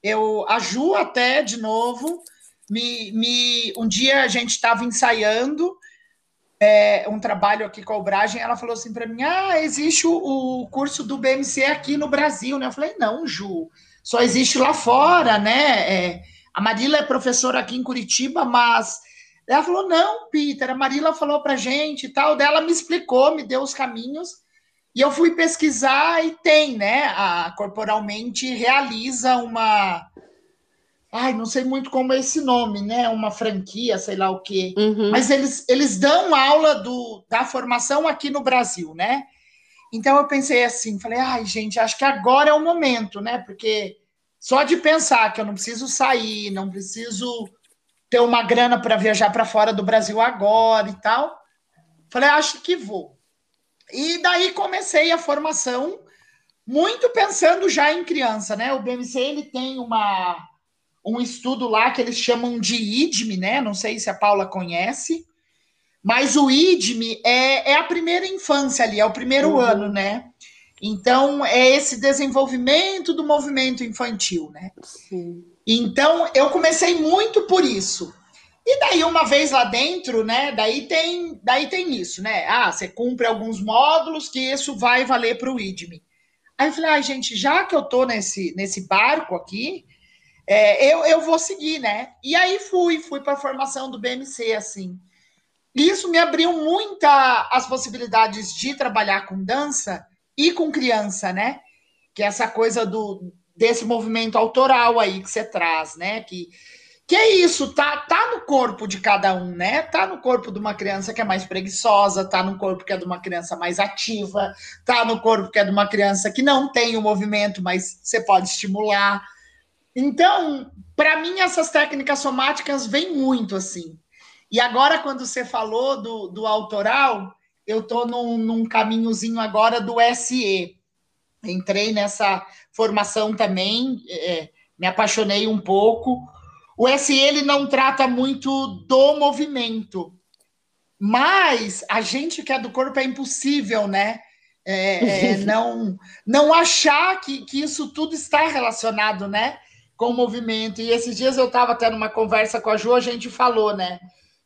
Eu a Ju até de novo me, me um dia a gente estava ensaiando é, um trabalho aqui com a Obragem, ela falou assim para mim: ah, existe o, o, curso do BMC aqui no Brasil, né? Eu falei, não, Ju, só existe lá fora, né? É, a Marila é professora aqui em Curitiba, mas ela falou, não, Peter, a Marila falou pra gente e tal, dela me explicou, me deu os caminhos, e eu fui pesquisar e tem, né? A Corporalmente realiza uma Ai, não sei muito como é esse nome, né? Uma franquia, sei lá o quê. Uhum. Mas eles, eles dão aula do, da formação aqui no Brasil, né? Então eu pensei assim, falei, ai, gente, acho que agora é o momento, né? Porque só de pensar que eu não preciso sair, não preciso ter uma grana para viajar para fora do Brasil agora e tal. Falei, acho que vou. E daí comecei a formação muito pensando já em criança, né? O BMC ele tem uma um estudo lá que eles chamam de IDME, né? Não sei se a Paula conhece, mas o IDME é, é a primeira infância ali, é o primeiro uhum. ano, né? Então, é esse desenvolvimento do movimento infantil, né? Sim. Então, eu comecei muito por isso. E daí, uma vez lá dentro, né? Daí tem, daí tem isso, né? Ah, você cumpre alguns módulos que isso vai valer para o IDME. Aí eu falei, ah, gente, já que eu tô nesse, nesse barco aqui, é, eu, eu vou seguir, né? E aí fui, fui para a formação do BMC, assim. Isso me abriu muita as possibilidades de trabalhar com dança e com criança, né? Que é essa coisa do desse movimento autoral aí que você traz, né? Que, que é isso, tá, tá no corpo de cada um, né? Tá no corpo de uma criança que é mais preguiçosa, tá no corpo que é de uma criança mais ativa, tá no corpo que é de uma criança que não tem o movimento, mas você pode estimular. Então, para mim, essas técnicas somáticas vêm muito assim. E agora, quando você falou do, do autoral, eu estou num, num caminhozinho agora do SE. Entrei nessa formação também, é, me apaixonei um pouco. O SE ele não trata muito do movimento, mas a gente que é do corpo é impossível, né? É, é, (laughs) não, não achar que, que isso tudo está relacionado, né? com o movimento. E esses dias eu estava tendo uma conversa com a Ju, a gente falou, né?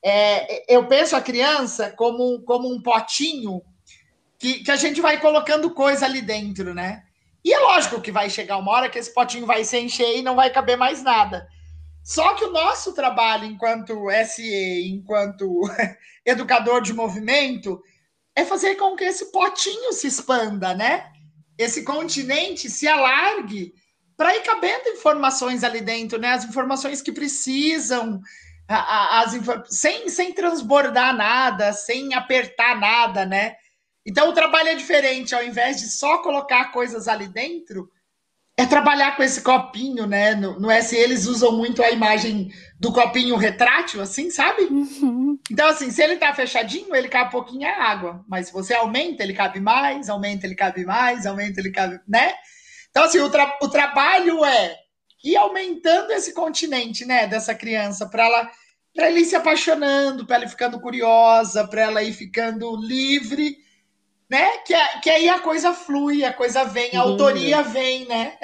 É, eu penso a criança como, como um potinho que, que a gente vai colocando coisa ali dentro, né? E é lógico que vai chegar uma hora que esse potinho vai se encher e não vai caber mais nada. Só que o nosso trabalho enquanto SE, enquanto (laughs) educador de movimento, é fazer com que esse potinho se expanda, né? Esse continente se alargue para ir cabendo informações ali dentro, né? As informações que precisam, as, sem, sem transbordar nada, sem apertar nada, né? Então o trabalho é diferente, ao invés de só colocar coisas ali dentro, é trabalhar com esse copinho, né? No, no SE eles usam muito a imagem do copinho retrátil, assim, sabe? Uhum. Então, assim, se ele tá fechadinho, ele cabe pouquinho a água. Mas se você aumenta, ele cabe mais, aumenta, ele cabe mais, aumenta, ele cabe, né? Então, assim, o, tra o trabalho é ir aumentando esse continente, né, dessa criança, para ela para ela ir se apaixonando, para ela ir ficando curiosa, para ela ir ficando livre, né? Que, que aí a coisa flui, a coisa vem, a autoria vem, né?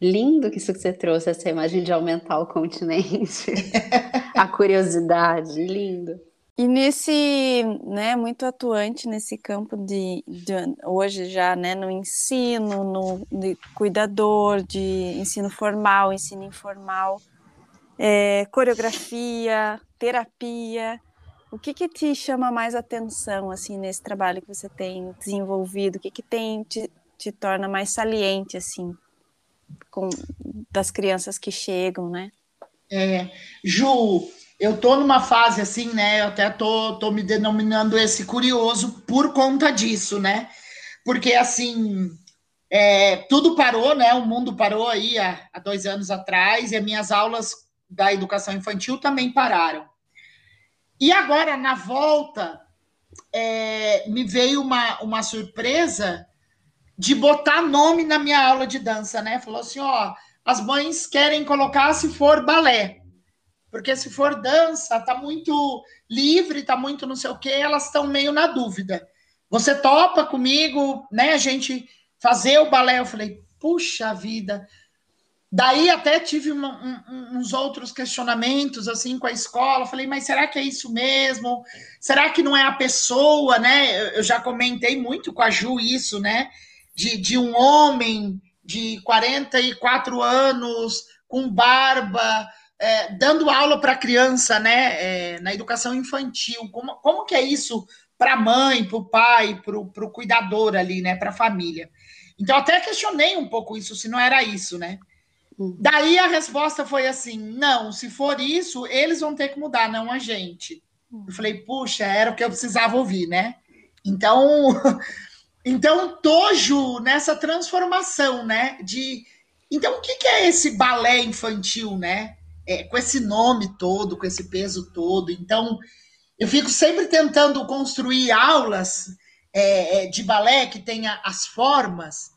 Lindo que isso que você trouxe, essa imagem de aumentar o continente, (laughs) a curiosidade, lindo. E nesse, né, muito atuante nesse campo de, de hoje já, né, no ensino, no de cuidador, de ensino formal, ensino informal, é, coreografia, terapia. O que, que te chama mais atenção assim nesse trabalho que você tem desenvolvido? O que, que tem te, te torna mais saliente assim com das crianças que chegam, né? É, Ju, eu tô numa fase assim, né? Eu até tô, tô me denominando esse curioso por conta disso, né? Porque assim, é, tudo parou, né? O mundo parou aí há, há dois anos atrás e as minhas aulas da educação infantil também pararam. E agora, na volta, é, me veio uma, uma surpresa de botar nome na minha aula de dança, né? Falou assim: ó, as mães querem colocar se for balé. Porque se for dança, tá muito livre, tá muito não sei o quê, elas estão meio na dúvida. Você topa comigo, né? A gente fazer o balé. Eu falei, puxa vida. Daí até tive um, uns outros questionamentos assim com a escola. Falei, mas será que é isso mesmo? Será que não é a pessoa, né? Eu já comentei muito com a Ju isso, né? De, de um homem de 44 anos, com barba, é, dando aula para criança, né, é, na educação infantil. Como, como que é isso para a mãe, para o pai, para o cuidador ali, né, para a família? Então, até questionei um pouco isso, se não era isso, né? Uhum. Daí a resposta foi assim: não, se for isso, eles vão ter que mudar, não a gente. Eu falei, puxa, era o que eu precisava ouvir, né? Então, (laughs) então tojo nessa transformação, né? De então, o que, que é esse balé infantil, né? É, com esse nome todo, com esse peso todo. Então, eu fico sempre tentando construir aulas é, é, de balé que tenha as formas,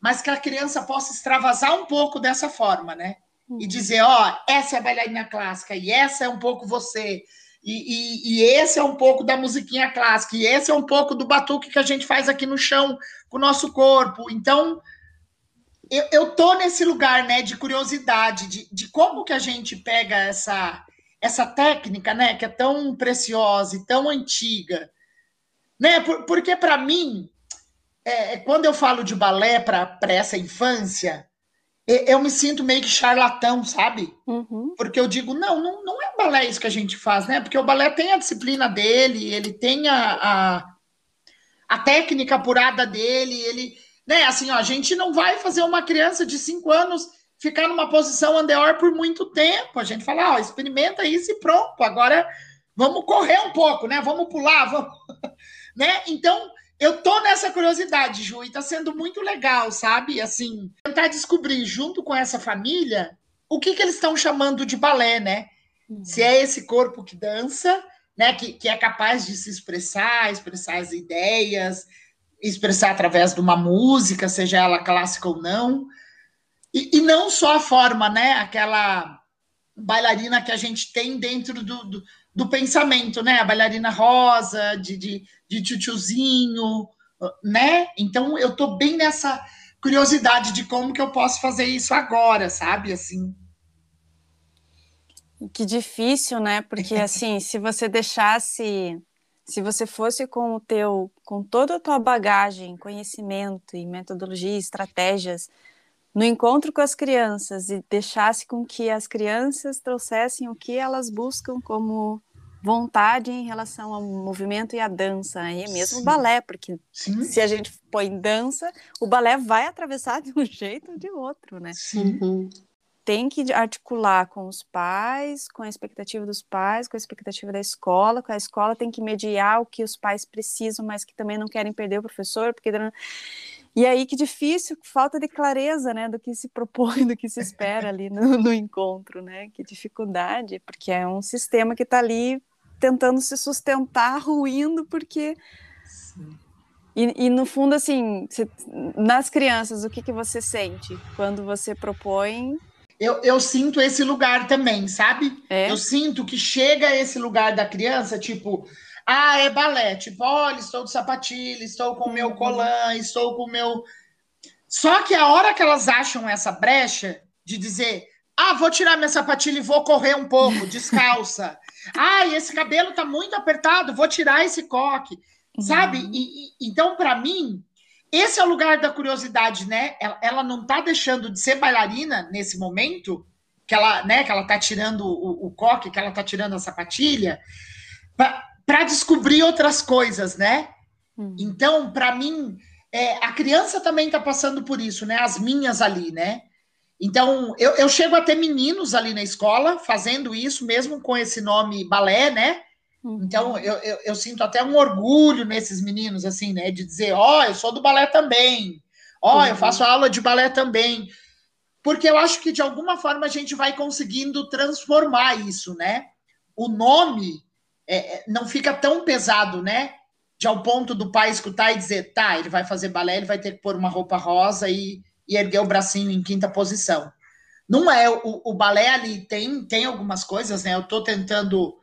mas que a criança possa extravasar um pouco dessa forma, né? E uhum. dizer, ó, essa é a bailarina clássica, e essa é um pouco você, e, e, e, esse é um pouco da musiquinha clássica, e esse é um pouco do batuque que a gente faz aqui no chão com o nosso corpo. Então, eu, eu tô nesse lugar, né, de curiosidade, de, de como que a gente pega essa, essa técnica, né, que é tão preciosa e tão antiga, né, Por, porque para mim, é, é, quando eu falo de balé para essa infância, eu me sinto meio que charlatão, sabe? Uhum. Porque eu digo, não, não, não é balé isso que a gente faz, né? Porque o balé tem a disciplina dele, ele tem a, a, a técnica apurada dele, ele, né? Assim, ó, a gente não vai fazer uma criança de cinco anos ficar numa posição andeor por muito tempo. A gente fala, ó, experimenta isso e pronto. Agora vamos correr um pouco, né? Vamos pular, vamos, (laughs) né? Então, eu tô nessa curiosidade, Ju, e tá sendo muito legal, sabe? Assim, tentar descobrir junto com essa família o que que eles estão chamando de balé, né? Uhum. Se é esse corpo que dança, né, que, que é capaz de se expressar, expressar as ideias, expressar através de uma música, seja ela clássica ou não. E, e, não só a forma, né? Aquela bailarina que a gente tem dentro do, do, do pensamento, né? A bailarina rosa, de, de, de tchutchuzinho, né? Então eu tô bem nessa curiosidade de como que eu posso fazer isso agora, sabe? Assim. Que difícil, né? Porque (laughs) assim, se você deixasse se você fosse com o teu, com toda a tua bagagem, conhecimento e metodologia, estratégias, no encontro com as crianças e deixasse com que as crianças trouxessem o que elas buscam como vontade em relação ao movimento e à dança, e mesmo Sim. balé, porque Sim. se a gente põe dança, o balé vai atravessar de um (laughs) jeito ou de outro, né? Sim. Tem que articular com os pais, com a expectativa dos pais, com a expectativa da escola, com a escola tem que mediar o que os pais precisam, mas que também não querem perder o professor, porque E aí que difícil, falta de clareza, né, do que se propõe, (laughs) do que se espera ali no, no encontro, né? Que dificuldade, porque é um sistema que está ali tentando se sustentar, ruindo, porque e, e, no fundo, assim, nas crianças, o que, que você sente quando você propõe? Eu, eu sinto esse lugar também, sabe? É? Eu sinto que chega esse lugar da criança, tipo, ah, é balé. Tipo, olha, estou de sapatilha, estou com o meu uhum. colan, estou com o meu. Só que a hora que elas acham essa brecha de dizer, ah, vou tirar minha sapatilha e vou correr um pouco, (laughs) descalça. ah, esse cabelo tá muito apertado, vou tirar esse coque, uhum. sabe? E, e, então, para mim, esse é o lugar da curiosidade, né? Ela, ela, não tá deixando de ser bailarina nesse momento, que ela, né, que ela tá tirando o, o coque, que ela tá tirando a sapatilha para descobrir outras coisas, né? Uhum. Então, para mim, é, a criança também está passando por isso, né? As minhas ali, né? Então, eu, eu chego a ter meninos ali na escola fazendo isso, mesmo com esse nome balé, né? Uhum. Então, eu, eu, eu, sinto até um orgulho nesses meninos, assim, né? De dizer, ó, oh, eu sou do balé também. Ó, oh, uhum. eu faço aula de balé também. Porque eu acho que, de alguma forma, a gente vai conseguindo transformar isso, né? O nome é, é, não fica tão pesado, né? De ao ponto do pai escutar e dizer, tá, ele vai fazer balé, ele vai ter que pôr uma roupa rosa e, e erguer o bracinho em quinta posição. Não é, o, o balé ali tem, tem algumas coisas, né? Eu tô tentando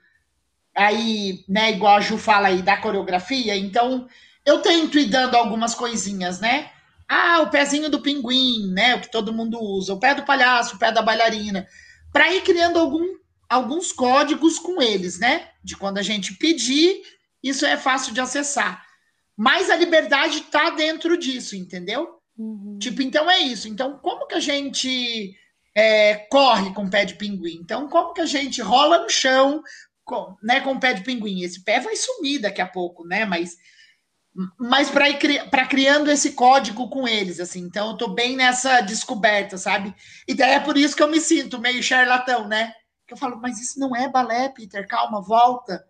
aí, né, igual a Ju fala aí da coreografia, então eu tento ir dando algumas coisinhas, né? Ah, o pezinho do pinguim, né? O que todo mundo usa, o pé do palhaço, o pé da bailarina, para ir criando algum alguns códigos com eles, né? De quando a gente pedir, isso é fácil de acessar. Mas a liberdade está dentro disso, entendeu? Uhum. Tipo, então é isso. Então, como que a gente é, corre com o pé de pinguim? Então, como que a gente rola no chão com, né, com o pé de pinguim? Esse pé vai sumir daqui a pouco, né? Mas, mas para ir para criando esse código com eles, assim. Então, eu tô bem nessa descoberta, sabe? E daí é por isso que eu me sinto meio charlatão, né? que eu falo, mas isso não é balé, Peter, calma, volta.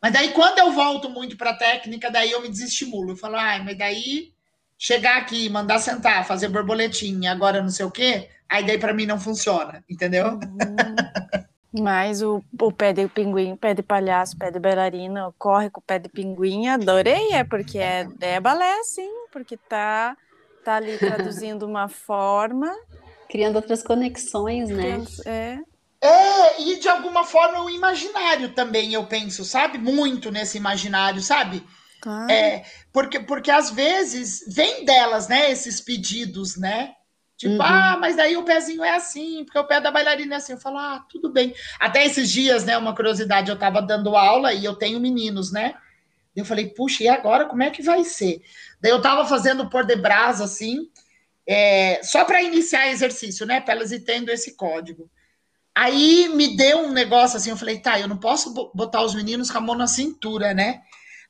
Mas daí, quando eu volto muito para a técnica, daí eu me desestimulo. Eu falo, ai, mas daí chegar aqui, mandar sentar, fazer borboletinha, agora não sei o quê, aí daí para mim não funciona, entendeu? Uhum. Mas o, o pé de pinguim, pé de palhaço, pé de bailarina, corre com o pé de pinguim, adorei, é porque é, é balé, sim, porque tá, tá ali (laughs) traduzindo uma forma. Criando outras conexões, né? É. É, e de alguma forma o imaginário também, eu penso, sabe? Muito nesse imaginário, sabe? Claro. É, porque, porque às vezes vem delas, né, esses pedidos, né? Tipo, uhum. ah, mas daí o pezinho é assim, porque o pé da bailarina é assim. Eu falo, ah, tudo bem. Até esses dias, né, uma curiosidade, eu tava dando aula e eu tenho meninos, né? Eu falei, puxa, e agora como é que vai ser? Daí eu tava fazendo por de brasa, assim, é, só para iniciar exercício, né, para elas ir tendo esse código. Aí me deu um negócio assim, eu falei, tá, eu não posso botar os meninos com a mão na cintura, né?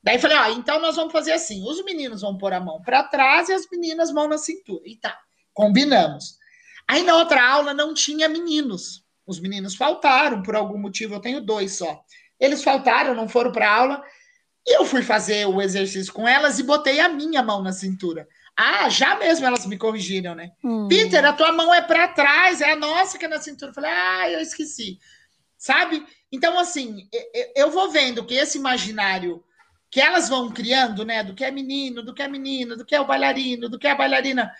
Daí falei, ah, então nós vamos fazer assim: os meninos vão pôr a mão para trás e as meninas mão na cintura. E tá, combinamos. Aí na outra aula não tinha meninos. Os meninos faltaram, por algum motivo, eu tenho dois só. Eles faltaram, não foram para aula. E eu fui fazer o exercício com elas e botei a minha mão na cintura. Ah, já mesmo elas me corrigiram, né? Hum. Peter, a tua mão é para trás, é a nossa que é na cintura. Eu falei, ah, eu esqueci. Sabe? Então, assim, eu vou vendo que esse imaginário que elas vão criando, né? Do que é menino, do que é menino, do que é o bailarino, do que é a bailarina,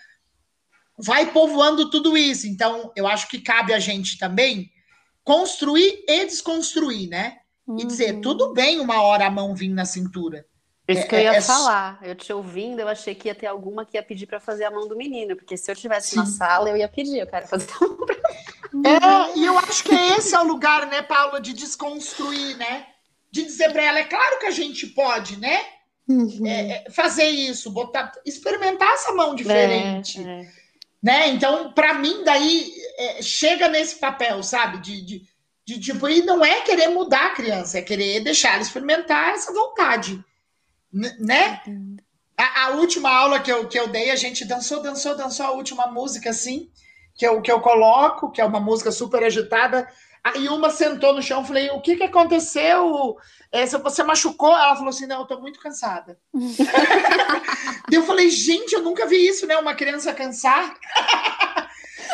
vai povoando tudo isso. Então, eu acho que cabe a gente também construir e desconstruir, né? E dizer, uhum. tudo bem uma hora a mão vir na cintura. Isso é, que eu ia é, é falar. Eu te ouvindo, eu achei que ia ter alguma que ia pedir para fazer a mão do menino, porque se eu tivesse Sim. na sala, eu ia pedir, eu quero fazer a (laughs) mão pra... É, e eu acho que esse é o lugar, né, Paula, de desconstruir, né? De dizer para ela, é claro que a gente pode, né? Uhum. É, é fazer isso, botar, experimentar essa mão diferente. É, né? Então, para mim, daí chega nesse papel, sabe? De, de, de tipo, e não é querer mudar a criança, é querer deixar ela experimentar essa vontade né? A, a, última aula que eu, que eu dei, a gente dançou, dançou, dançou a última música, assim, que eu, que eu coloco, que é uma música super agitada. Aí uma sentou no chão, falei, o que que aconteceu? É, você machucou? Ela falou assim, não, eu tô muito cansada. (laughs) eu falei, gente, eu nunca vi isso, né? Uma criança cansar. (laughs)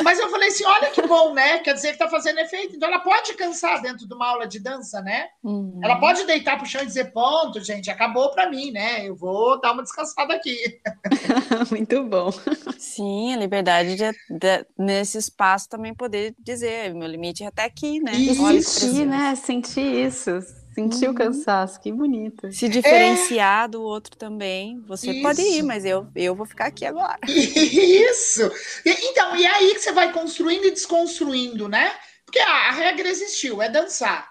Mas eu falei assim: olha que bom, né? Quer dizer que tá fazendo efeito. Então ela pode cansar dentro de uma aula de dança, né? Uhum. Ela pode deitar pro chão e dizer: ponto, gente, acabou para mim, né? Eu vou dar uma descansada aqui. (laughs) Muito bom. Sim, a liberdade de, de, nesse espaço também poder dizer: meu limite é até aqui, né? Isso. Sentir, né? Sentir isso sentir uhum. o cansaço, que bonito. Se diferenciar é... do outro também. Você Isso. pode ir, mas eu, eu vou ficar aqui agora. (laughs) Isso! Então, e aí que você vai construindo e desconstruindo, né? Porque a, a regra existiu, é dançar.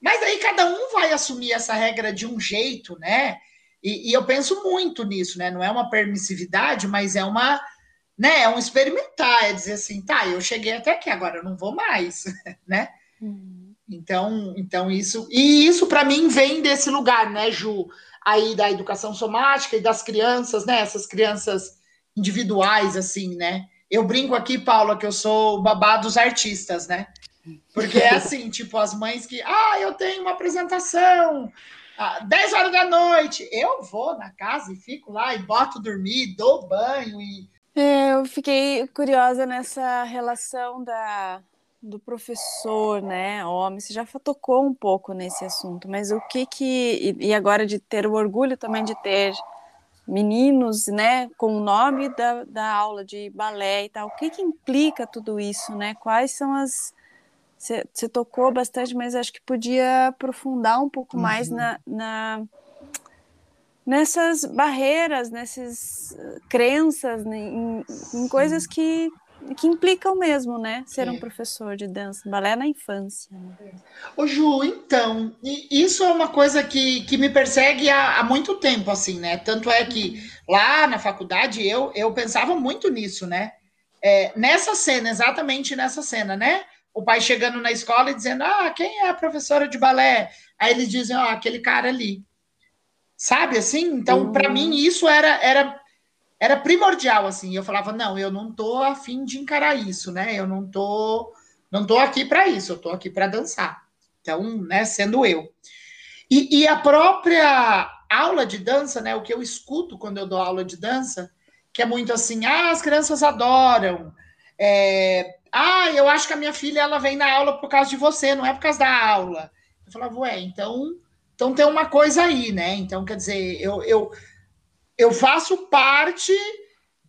Mas aí cada um vai assumir essa regra de um jeito, né? E, e, eu penso muito nisso, né? Não é uma permissividade, mas é uma, né? É um experimentar, é dizer assim, tá, eu cheguei até aqui, agora eu não vou mais, (laughs) né? Uhum. Então, então isso e isso para mim vem desse lugar, né, Ju? Aí da educação somática e das crianças, né? Essas crianças individuais, assim, né? Eu brinco aqui, Paula, que eu sou o babá dos artistas, né? Porque é assim, (laughs) tipo, as mães que, ah, eu tenho uma apresentação, às 10 horas da noite, eu vou na casa e fico lá e boto dormir, dou banho e. É, eu fiquei curiosa nessa relação da, do professor, né, homem, você já tocou um pouco nesse assunto, mas o que que e agora de ter o orgulho também de ter meninos, né, com o nome da, da aula de balé e tal, o que que implica tudo isso, né? Quais são as você, você tocou bastante, mas acho que podia aprofundar um pouco uhum. mais na, na nessas barreiras, nessas crenças, né, em, em coisas que que implicam mesmo, né? Ser é. um professor de dança, balé na infância. Né? Ô Ju, então, isso é uma coisa que, que me persegue há, há muito tempo, assim, né? Tanto é que uhum. lá na faculdade eu, eu pensava muito nisso, né? É, nessa cena, exatamente nessa cena, né? O pai chegando na escola e dizendo: Ah, quem é a professora de balé? Aí eles dizem: Ó, oh, aquele cara ali. Sabe assim? Então, uhum. para mim, isso era, era era primordial, assim. Eu falava, não, eu não tô afim de encarar isso, né? Eu não tô, não tô aqui para isso, eu tô aqui para dançar. Então, né, sendo eu. E, e, a própria aula de dança, né? O que eu escuto quando eu dou aula de dança, que é muito assim, ah, as crianças adoram. É, ah, eu acho que a minha filha ela vem na aula por causa de você, não é por causa da aula. Eu falava, ué, então, então tem uma coisa aí, né? Então, quer dizer, eu, eu eu faço parte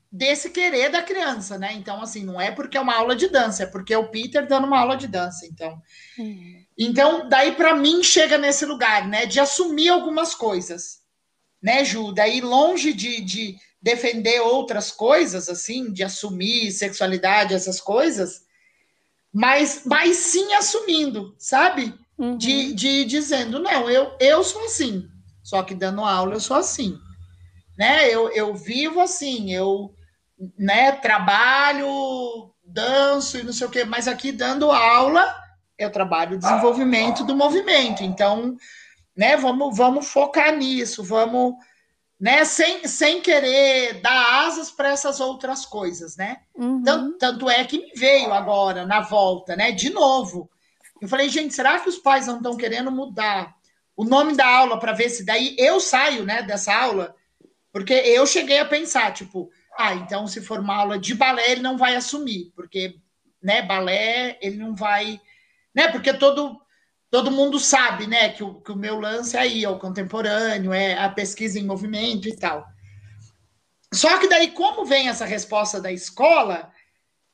desse querer da criança, né? Então, assim, não é porque é uma aula de dança, é porque é o Peter dando uma aula de dança. Então, uhum. então daí para mim chega nesse lugar, né? De assumir algumas coisas, né, Ju? Daí longe de, de defender outras coisas, assim, de assumir sexualidade, essas coisas, mas, mas sim assumindo, sabe? Uhum. De, de dizendo, não, eu, eu sou assim, só que dando aula eu sou assim né? Eu, eu vivo assim, eu né, trabalho, danço e não sei o quê, mas aqui dando aula, eu trabalho desenvolvimento do movimento. Então, né, vamos, vamos focar nisso, vamos, né, sem, sem querer dar asas para essas outras coisas, né? Uhum. Tanto, tanto é que me veio agora, na volta, né, de novo. Eu falei, gente, será que os pais não estão querendo mudar o nome da aula para ver se daí eu saio, né, dessa aula porque eu cheguei a pensar, tipo, ah, então se for uma aula de balé, ele não vai assumir, porque, né, balé, ele não vai, né, porque todo todo mundo sabe, né, que o, que o meu lance é aí, é o contemporâneo, é a pesquisa em movimento e tal. Só que daí, como vem essa resposta da escola,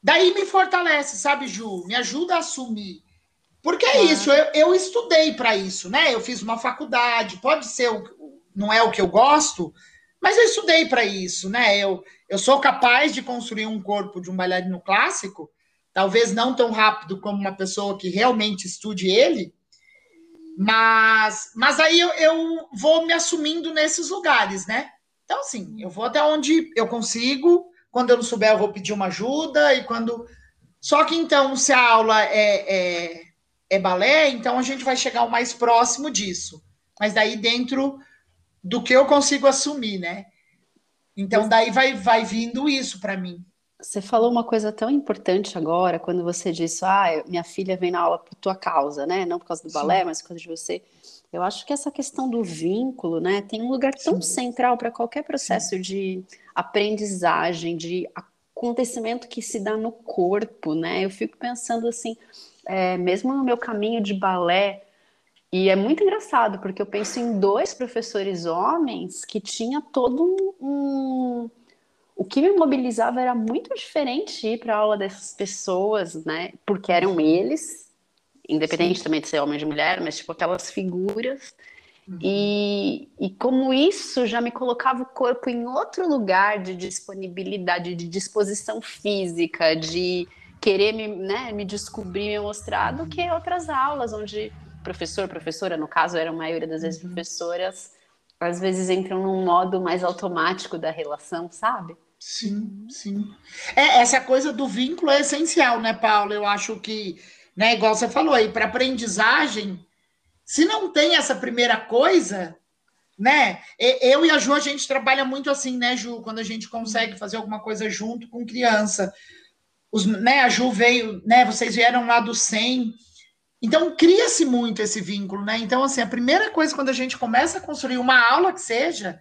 daí me fortalece, sabe, Ju? Me ajuda a assumir. Porque é isso, eu, eu estudei para isso, né? Eu fiz uma faculdade, pode ser, o, não é o que eu gosto, mas eu estudei para isso, né? Eu, eu sou capaz de construir um corpo de um bailarino clássico, talvez não tão rápido como uma pessoa que realmente estude ele, mas, mas aí eu, eu vou me assumindo nesses lugares, né? Então, assim, eu vou até onde eu consigo, quando eu não souber, eu vou pedir uma ajuda, e quando. Só que então, se a aula é, é, é balé, então a gente vai chegar o mais próximo disso. Mas daí dentro do que eu consigo assumir, né? Então daí vai, vai vindo isso para mim. Você falou uma coisa tão importante agora, quando você disse, ah, minha filha vem na aula por tua causa, né? Não por causa do balé, Sim. mas por causa de você. Eu acho que essa questão do vínculo, né, tem um lugar tão Sim. central para qualquer processo Sim. de aprendizagem, de acontecimento que se dá no corpo, né? Eu fico pensando assim, é, mesmo no meu caminho de balé, e é muito engraçado, porque eu penso em dois professores homens que tinha todo um, um o que me mobilizava era muito diferente ir para a aula dessas pessoas, né? Porque eram eles independente Sim. também de ser homem ou mulher, mas tipo aquelas figuras. Uhum. E, e como isso já me colocava o corpo em outro lugar de disponibilidade, de disposição física, de querer me, né, me descobrir, me mostrar, do que outras aulas, onde professor, professora, no caso, era a maioria das vezes uhum. professoras, às vezes entram num modo mais automático da relação, sabe? Sim, sim. É, essa coisa do vínculo é essencial, né, Paula? Eu acho que né? Igual você falou aí, para aprendizagem, se não tem essa primeira coisa, né? Eu e a Ju, a gente trabalha muito assim, né, Ju? Quando a gente consegue fazer alguma coisa junto com criança. Os, né, a Ju veio, né? Vocês vieram lá do 100. Então, cria-se muito esse vínculo, né? Então, assim, a primeira coisa quando a gente começa a construir uma aula que seja,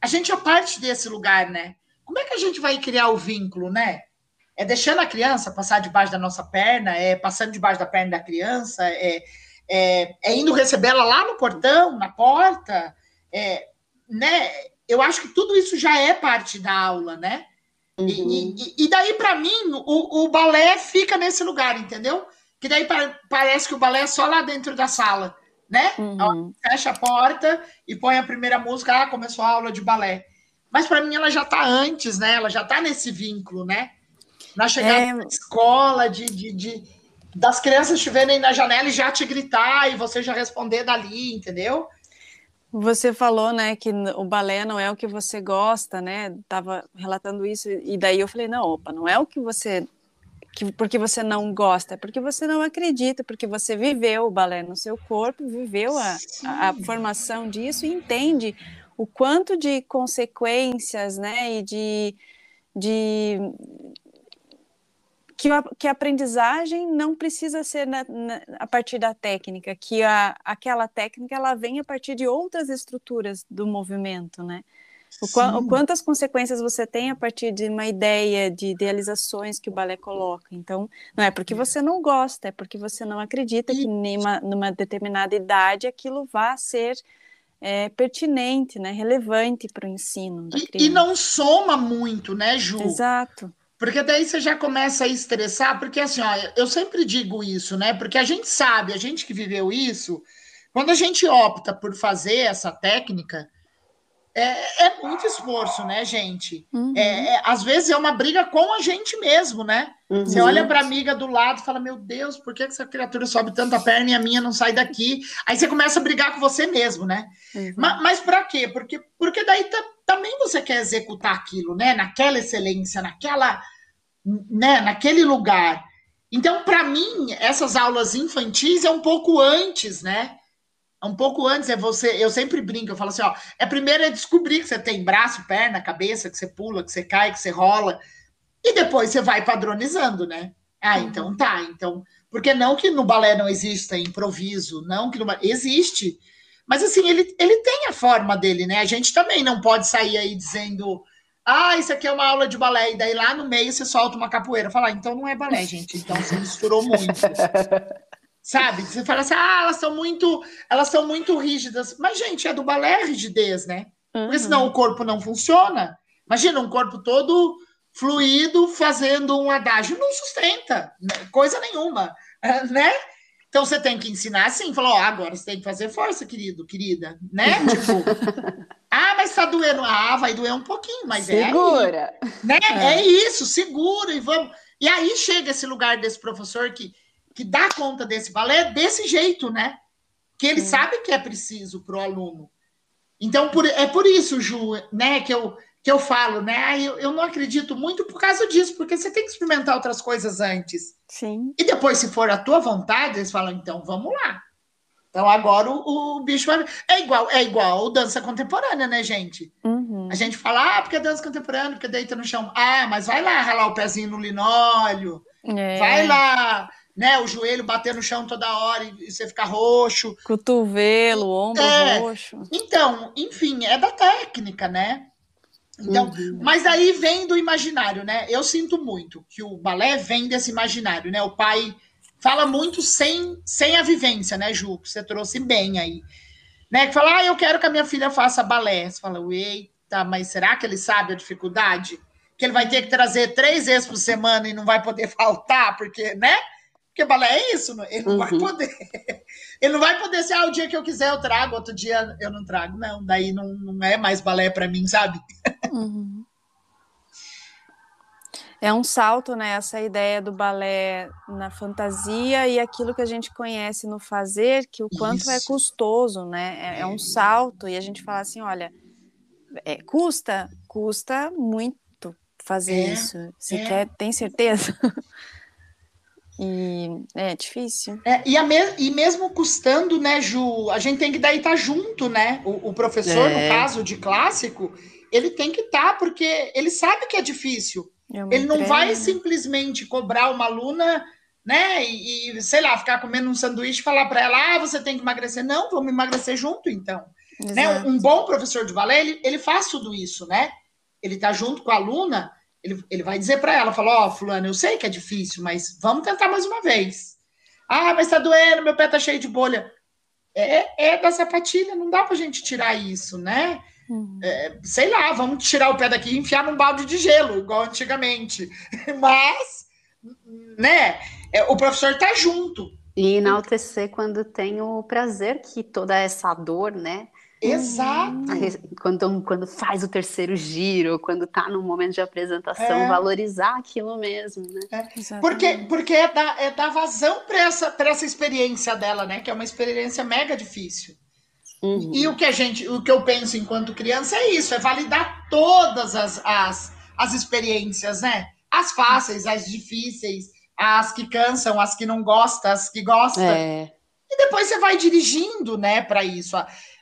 a gente é parte desse lugar, né? Como é que a gente vai criar o vínculo, né? é deixando a criança passar debaixo da nossa perna, é passando debaixo da perna da criança, é, é, é indo recebê-la lá no portão, na porta, é, né? Eu acho que tudo isso já é parte da aula, né? Uhum. E, e, e, daí, para mim, o, o, balé fica nesse lugar, entendeu? Que daí parece que o balé é só lá dentro da sala, né? Uhum. Fecha a porta e põe a primeira música, ah, começou a aula de balé. Mas para mim ela já está antes, né? Ela já está nesse vínculo, né? Na chegada é... da escola, de, de, de, das crianças estiverem na janela e já te gritar e você já responder dali, entendeu? Você falou, né, que o balé não é o que você gosta, né? Tava relatando isso e daí eu falei, não, opa, não é o que você que, porque você não gosta, é porque você não acredita, porque você viveu o balé no seu corpo, viveu a, a, a, formação disso e entende o quanto de consequências, né, e de, de que a, que a aprendizagem não precisa ser na, na, a partir da técnica, que a, aquela técnica ela vem a partir de outras estruturas do movimento, né? O, o, quantas consequências você tem a partir de uma ideia, de idealizações que o balé coloca. Então, não é porque você não gosta, é porque você não acredita que numa, numa determinada idade aquilo vá ser é, pertinente, né, relevante para o ensino. E, e, não soma muito, né, Ju? Exato. Porque daí você já começa a estressar, porque assim, ó, eu sempre digo isso, né? Porque a gente sabe, a gente que viveu isso, quando a gente opta por fazer essa técnica, é, é muito esforço, né, gente? Uhum. É, é, às vezes é uma briga com a gente mesmo, né? Uhum. Você olha para a amiga do lado e fala: Meu Deus, por que essa criatura sobe tanta perna e a minha não sai daqui? Aí você começa a brigar com você mesmo, né? Uhum. Mas, mas para quê? Porque, porque daí tá, também você quer executar aquilo, né? Naquela excelência, naquela, né? Naquele lugar. Então, para mim, essas aulas infantis é um pouco antes, né? Um pouco antes é você. Eu sempre brinco, eu falo assim: ó, é primeiro é descobrir que você tem braço, perna, cabeça, que você pula, que você cai, que você rola, e depois você vai padronizando, né? Ah, uhum. então tá. Então, porque não que no balé não exista improviso, não que no existe, mas assim, ele, ele tem a forma dele, né? A gente também não pode sair aí dizendo, ah, isso aqui é uma aula de balé, e daí lá no meio você solta uma capoeira. Falar, ah, então não é balé, (laughs) gente, então se misturou muito. (laughs) Sabe? Você fala assim, ah, elas são muito, elas são muito rígidas. Mas, gente, é do balé a rigidez, né? Porque senão uhum. o corpo não funciona. Imagina um corpo todo fluido fazendo um adágio, não sustenta né? coisa nenhuma, (laughs) né? Então você tem que ensinar assim, falou, oh, agora você tem que fazer força, querido, querida, né? (laughs) Tipo, ah, mas tá doendo. Ah, vai doer um pouquinho, mas segura. é. Segura. Né? É. é isso, segura e vamos. E aí chega esse lugar desse professor que, que dá conta desse balé desse jeito, né? Que ele sabe que é preciso para o aluno. Então, por, é por isso, Ju, né, que eu, que eu falo, né? Eu, eu não acredito muito por causa disso, porque você tem que experimentar outras coisas antes. Sim. E depois, se for a tua vontade, eles falam, então vamos lá. Então agora o, o, bicho vai. É igual, é igual dança contemporânea, né, gente? Uhum. A gente fala, ah, porque é dança contemporânea, porque deita no chão. Ah, mas vai lá ralar o pezinho no linóleo, É. vai lá, né? O joelho bater no chão toda hora e, você ficar roxo. Cotovelo, ombro É. roxo. Então, enfim, é da técnica, né? Então, Uhum. mas aí vem do imaginário, né? Eu sinto muito que o balé vem desse imaginário, né? O pai fala muito sem, sem a vivência, né, Ju? Que você trouxe bem aí. Né? Que fala, ah, eu quero que a minha filha faça balé. Você fala, eita, mas será que ele sabe a dificuldade? Que ele vai ter que trazer três vezes por semana e não vai poder (laughs) faltar, porque, né? Porque balé é isso, não- ele não vai Uhum. poder. (laughs) Ele não vai poder ser, ah, o dia que eu quiser eu trago, outro dia eu não trago. Não, daí não, não é mais balé para mim, sabe? Uhum. É um salto, né? Essa ideia do balé na fantasia e aquilo que a gente conhece no fazer, que o quanto é Isso. custoso, né? É, é um salto e a gente fala assim, olha, é, custa, custa muito fazer É, isso. Você é. quer, tem certeza? (laughs) e é difícil. É, e, a me- e mesmo custando, né, Ju, a gente tem que daí estar junto, né? O, o professor, É. no caso de clássico, ele tem que estar, porque ele sabe que é difícil. É Ele não entrega, vai simplesmente cobrar uma aluna, né? E, e, sei lá, ficar comendo um sanduíche e falar para ela, ah, você tem que emagrecer. Não, vamos emagrecer junto, então. Né? Um bom professor de balé, ele, ele faz tudo isso, né? Ele tá junto com a aluna, ele, ele vai dizer para ela, fala, ó, fulano, eu sei que é difícil, mas vamos tentar mais uma vez. Ah, mas tá doendo, meu pé tá cheio de bolha. É, é da sapatilha, não dá pra gente tirar isso, né? Uhum. Sei lá, vamos tirar o pé daqui e enfiar num balde de gelo, igual antigamente. (laughs) Mas, né, é, o professor tá junto. E enaltecer quando tem o prazer que toda essa dor, né? Exato. Quando, quando faz o terceiro giro, quando tá no momento de apresentação, É. valorizar aquilo mesmo, né? Exatamente. Porque, porque é, dar, é dar vazão para essa, pra essa experiência dela, né? Que é uma experiência mega difícil. Uhum. E o que a gente, o que eu penso enquanto criança é isso, é validar todas as, as, as experiências, né? As fáceis, as difíceis, as que cansam, as que não gostam, as que gostam. É. E depois você vai dirigindo, né, para isso.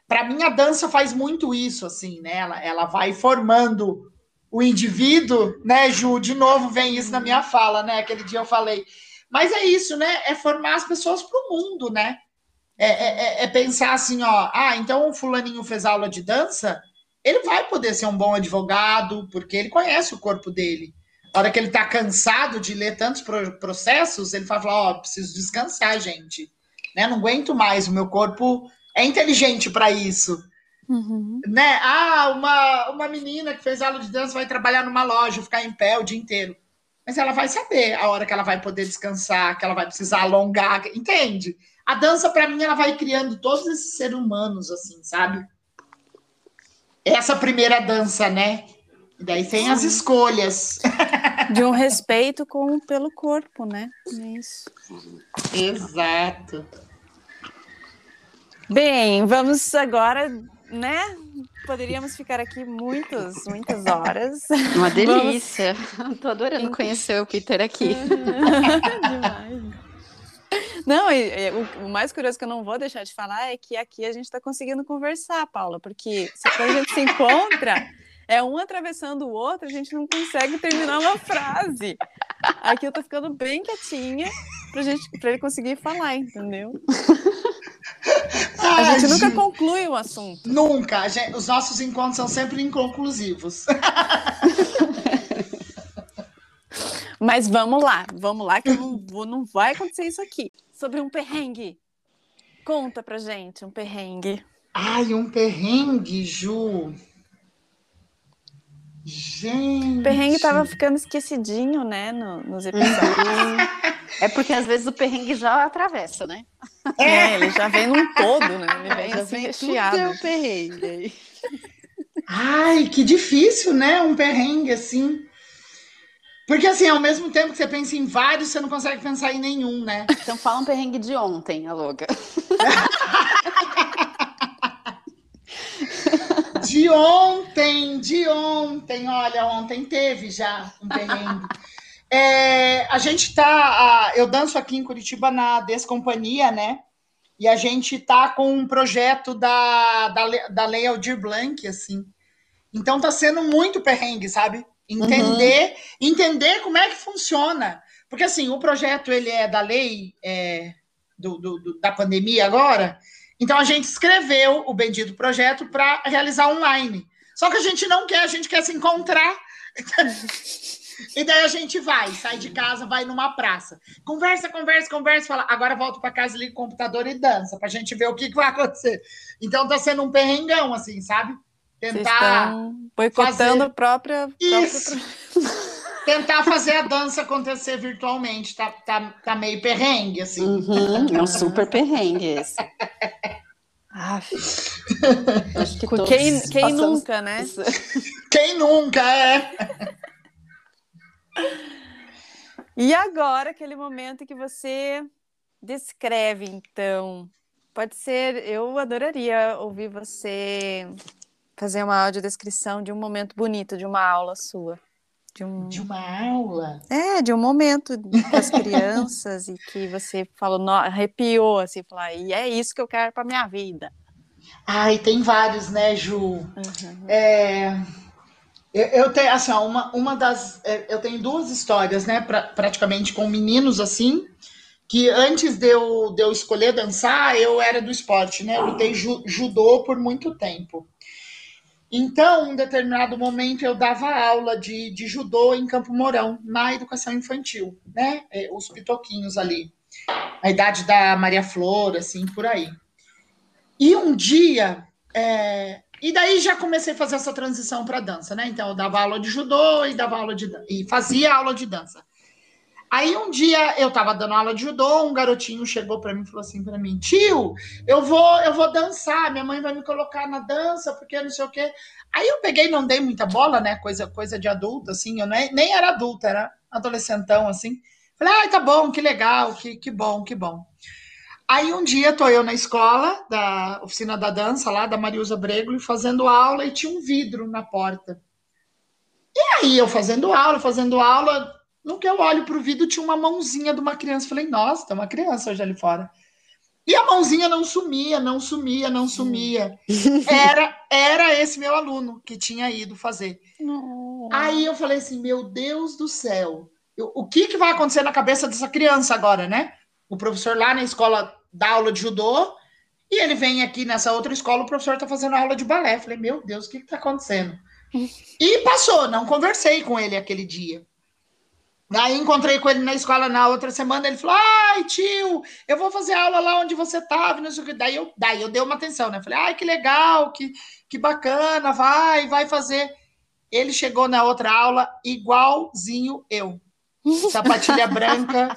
Para mim, a dança faz muito isso, assim, né? Ela, ela vai formando o indivíduo, né, Ju? De novo vem isso na minha fala, né? Aquele dia eu falei. Mas é isso, né? É formar as pessoas para o mundo, né? É, é- é- é pensar assim, ó, ah, então o fulaninho fez aula de dança, ele vai poder ser um bom advogado, porque ele conhece o corpo dele. A hora que ele tá cansado de ler tantos pro- processos, ele vai falar, ó, preciso descansar, gente. Né? Não aguento mais, o meu corpo é inteligente para isso. Uhum. Né? Ah, uma, uma menina que fez aula de dança vai trabalhar numa loja, ficar em pé o dia inteiro. Mas ela vai saber a hora que ela vai poder descansar, que ela vai precisar alongar, entende? A dança, para mim, ela vai criando todos esses seres humanos, assim, sabe? Essa primeira dança, né? E daí tem as escolhas. De um respeito com, pelo corpo, né? É Isso. Exato. Bem, vamos agora, né? Poderíamos ficar aqui muitas, muitas horas. Uma delícia. (laughs) Tô adorando conhecer o Peter aqui. (laughs) Demais. Não, e, e o, o mais curioso que eu não vou deixar de falar é que aqui a gente está conseguindo conversar, Paula, porque se, quando a gente se encontra, é um atravessando o outro, a gente não consegue terminar uma frase. Aqui eu tô ficando bem quietinha pra, gente, pra ele conseguir falar, entendeu? A Ai, gente nunca conclui o assunto. Nunca. Gente- os nossos encontros são sempre inconclusivos. (laughs) Mas vamos lá, vamos lá, que não, não vai acontecer isso aqui. Sobre um perrengue. Conta pra gente um perrengue. Ai, um perrengue, Ju. Gente. O perrengue tava ficando esquecidinho, né, no- nos episódios. É porque às vezes o perrengue já atravessa, né? É, ele já vem num todo, né? Ele vem já assim, vem recheado. tudo é o perrengue. aí. Ai, que difícil, né? Um perrengue assim. Porque, assim, ao mesmo tempo que você pensa em vários, você não consegue pensar em nenhum, né? Então fala um perrengue de ontem, a louca. (laughs) De ontem, de ontem, olha, ontem teve já um perrengue. É, a gente tá. eu danço aqui em Curitiba na Descompanhia, né? e a gente tá com um projeto da, da, da Lei Aldir Blanc, assim. Então tá sendo muito perrengue, sabe? Entender, uhum. entender como é que funciona. Porque assim, o projeto ele é da lei é, do, do, do, da pandemia agora, então a gente escreveu o bendito projeto para realizar online. Só que a gente não quer, a gente quer se encontrar. (laughs) E daí a gente vai, sai de casa, vai numa praça. Conversa, conversa, conversa, fala, agora volto para casa, liga o computador e dança, para a gente ver o que, que, vai acontecer. Então tá sendo um perrengão, assim, sabe? Tentar. Boicotando fazer... a própria. Isso. Própria... (laughs) Tentar fazer a dança acontecer virtualmente. Tá, tá, tá meio perrengue, assim. Uhum, é um super perrengue esse. acho que quem, quem nunca, né? Quem nunca, é. E agora, aquele momento que você descreve, então. Pode ser, eu adoraria ouvir você fazer uma audiodescrição de um momento bonito, de uma aula sua. De, um... de uma aula? É, de um momento com as crianças (laughs) e que você falou, no... arrepiou, assim, falar, e é isso que eu quero para minha vida. Ai, tem vários, né, Ju? Uhum. É eu, eu tenho, assim, ó, uma, uma das. É, eu tenho duas histórias, né, pra, praticamente com meninos assim, que antes de eu, de eu escolher dançar, eu era do esporte, né? Eu lutei ju, judô por muito tempo. Então, um determinado momento, eu dava aula de, de judô em Campo Mourão, na educação infantil, né? É, os pitoquinhos ali. A idade da Maria Flor, assim, por aí. E um dia, é, e daí já comecei a fazer essa transição para dança, né? Então eu dava aula de judô e dava aula de e fazia aula de dança. Aí um dia eu tava dando aula de judô, um garotinho chegou para mim e falou assim para mim: "Tio, eu vou eu vou dançar, minha mãe vai me colocar na dança, porque não sei o quê". Aí eu peguei, não dei muita bola, né? Coisa coisa de adulto assim, eu nem, nem era adulta, era adolescentão assim. Falei: "Ah, tá bom, que legal, que que bom, que bom". Aí um dia tô eu na escola, da oficina da dança lá, da Mariusa Bregoli, fazendo aula e tinha um vidro na porta. E aí eu fazendo aula, fazendo aula, no que eu olho pro vidro tinha uma mãozinha de uma criança. Falei, nossa, tem uma criança hoje ali fora. E a mãozinha não sumia, não sumia, não sumia. (laughs) Era, era esse meu aluno que tinha ido fazer. Aí eu falei assim, meu Deus do céu, eu, o que, que vai acontecer na cabeça dessa criança agora, né? O professor lá na escola dá aula de judô e ele vem aqui nessa outra escola, o professor está fazendo aula de balé. falei, meu Deus, o que está acontecendo? (laughs) E passou, não conversei com ele aquele dia. Aí encontrei com ele na escola na outra semana, ele falou: Ai, tio, eu vou fazer aula lá onde você estava, não sei o que. Daí eu, daí eu dei uma atenção, né? Falei, ai, que legal, que, que bacana, vai, vai fazer. Ele chegou na outra aula igualzinho eu. Sapatilha (laughs) branca,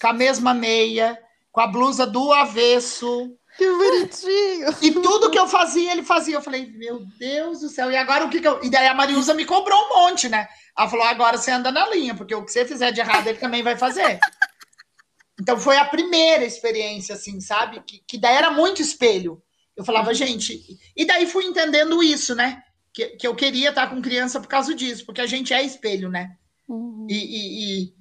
com a mesma meia, com a blusa do avesso. Que bonitinho! E tudo que eu fazia, ele fazia. Eu falei, meu Deus do céu, e agora o que, que eu. E daí a Mariusa me cobrou um monte, né? Ela falou: agora você anda na linha, porque o que você fizer de errado, ele também vai fazer. Então foi a primeira experiência, assim, sabe? Que, que daí era muito espelho. Eu falava, gente. E daí fui entendendo isso, né? Que, que eu queria estar com criança por causa disso, porque a gente é espelho, né? Uhum. E, e, e,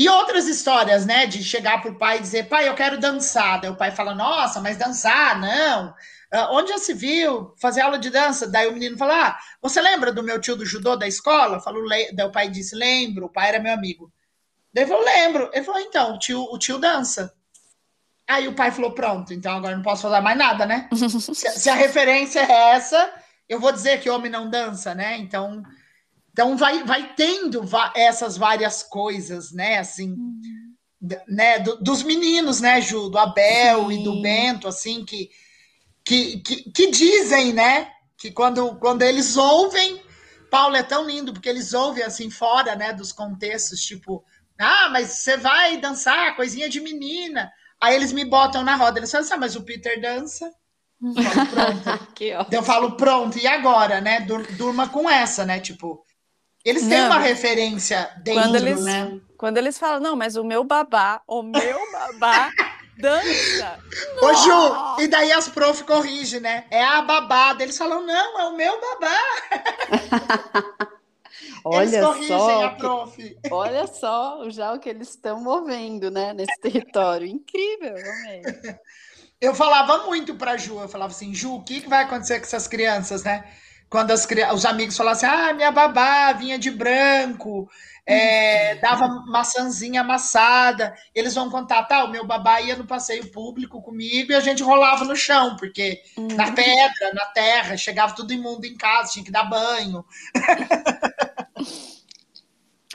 e outras histórias, né? De chegar para o pai e dizer, pai, eu quero dançar. Daí o pai fala, nossa, mas dançar, não. Uh, onde já se viu fazer aula de dança? Daí o menino fala, ah, você lembra do meu tio do judô da escola? Falou, Daí o pai disse, lembro, o pai era meu amigo. Daí eu lembro. Ele falou, então, o tio, o tio dança. Aí o pai falou, pronto, então agora não posso falar mais nada, né? (laughs) se, se a referência é essa, eu vou dizer que homem não dança, né? Então então vai, vai tendo essas várias coisas, né? Assim, uhum. né? Do, dos meninos, né, Ju? Do Abel Sim. e do Bento, assim, que, que, que, que, dizem, né? Que quando, quando eles ouvem, Paulo é tão lindo, porque eles ouvem assim fora, né, dos contextos, tipo, ah, mas você vai dançar, coisinha de menina. Aí eles me botam na roda, eles falam assim, ah, mas o Peter dança. (laughs) Eu falo, pronto. (laughs) eu falo, pronto, e agora, né? Durma com essa, né? Tipo, eles têm não, uma referência dentro, quando eles, né? Quando eles falam, não, mas o meu babá, o meu babá (laughs) dança. Ô, Ju, e daí as prof corrigem, né? É a babá. Eles falam, não, é o meu babá. (laughs) olha só, que, olha só já o que eles estão movendo, né, nesse território. Incrível, amei. (laughs) eu falava muito pra Ju, eu falava assim, Ju, o que, que vai acontecer com essas crianças, né? Quando as, os amigos falassem, ah, minha babá vinha de branco, é, dava maçãzinha amassada, eles vão contar, tá, o meu babá ia no passeio público comigo e a gente rolava no chão, porque uhum. na pedra, na terra, chegava tudo imundo em casa, tinha que dar banho. (laughs)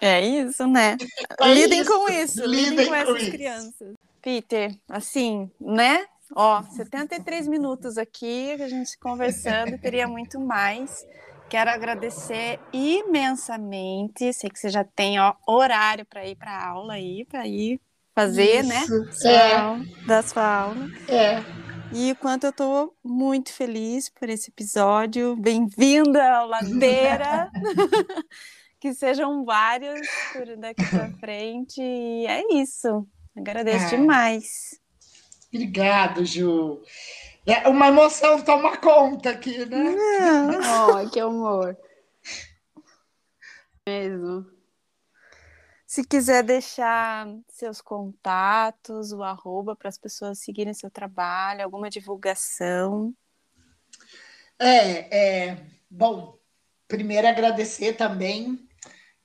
É isso, né? É lidem isso. com isso, lidem, lidem com, com essas isso. crianças. Peter, assim, né? Ó, 73 minutos aqui, a gente conversando, teria muito mais. Quero agradecer imensamente. Sei que você já tem ó, horário para ir para a aula aí, para ir fazer, né? Isso. né? Sua é. Aula, da sua aula. É. E o quanto eu estou muito feliz por esse episódio. Bem-vinda ao Ladeira. (laughs) que sejam vários por daqui para frente. E é isso. Agradeço é. demais. Obrigado, Ju. É, uma emoção toma conta aqui, né? oh, que amor. Mesmo. Se quiser deixar seus contatos, o arroba para as pessoas seguirem seu trabalho, alguma divulgação. É, é, bom, primeiro agradecer também,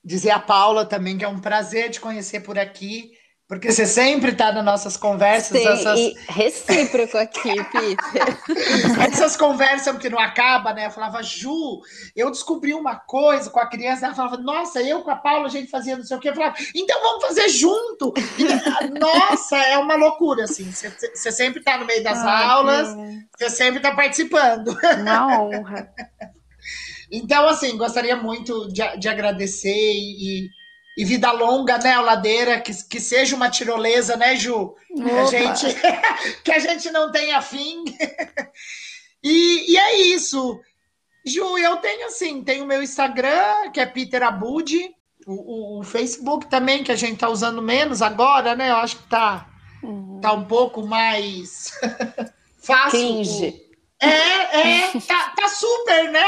dizer a Paula também que é um prazer te conhecer por aqui. Porque você sempre está nas nossas conversas. Sim, essas... e recíproco aqui, (laughs) Peter. essas conversas que não acabam, né? Eu falava, Ju, eu descobri uma coisa com a criança. Ela falava, nossa, eu com a Paula a gente fazia não sei o quê. Eu falava, então vamos fazer junto. E, nossa, é uma loucura, assim. Você, sempre está no meio das ah, aulas, você sempre está participando. Uma honra. (laughs) então, assim, gostaria muito de, de agradecer e e vida longa, né, a ladeira, que, que seja uma tirolesa, né, Ju? Que a, gente, (laughs) que a gente não tenha fim. (laughs) e, e é isso. Ju, eu tenho assim, tenho o meu Instagram, que é Peter Abud, o, o, o, Facebook também, que a gente tá usando menos agora, né? Eu acho que tá, uhum. tá um pouco mais (laughs) fácil. Cringe. É, é, tá, tá super, né?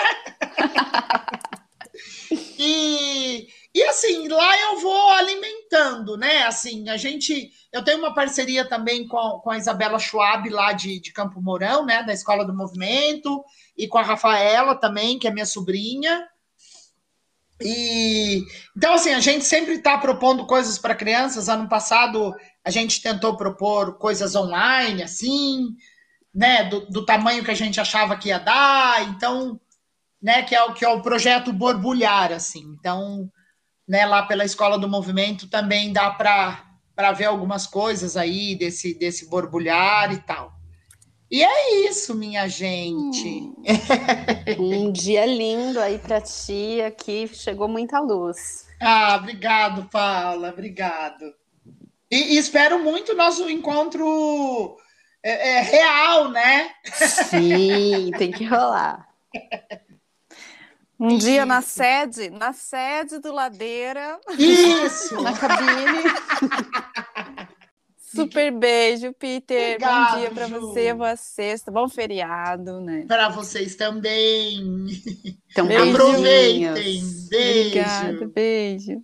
e e assim, lá eu vou alimentando, né? Assim, a gente. Eu tenho uma parceria também com, com a Isabela Schwab, lá de, de Campo Mourão, né? Da Escola do Movimento, e com a Rafaela também, que é minha sobrinha. E então, assim, a gente sempre está propondo coisas para crianças. Ano passado a gente tentou propor coisas online, assim, né? Do, do tamanho que a gente achava que ia dar. Então, né? Que é o que é o projeto borbulhar, assim. Então né, lá pela Escola do Movimento também dá para ver algumas coisas aí desse, desse borbulhar e tal. E é isso, minha gente. Hum. (laughs) um dia lindo aí para ti, aqui chegou muita luz. Ah, obrigado, Paula, obrigado. E, e espero muito nosso encontro é, é, real, né? Sim, tem que rolar. (laughs) Um Isso. dia na sede, na sede do Ladeira. Isso! na cabine. (laughs) Super beijo, Peter. Obrigado, Bom dia para você, boa sexta, bom feriado, né? Para vocês também. Então, aproveitem. Beijo. Obrigada, beijo.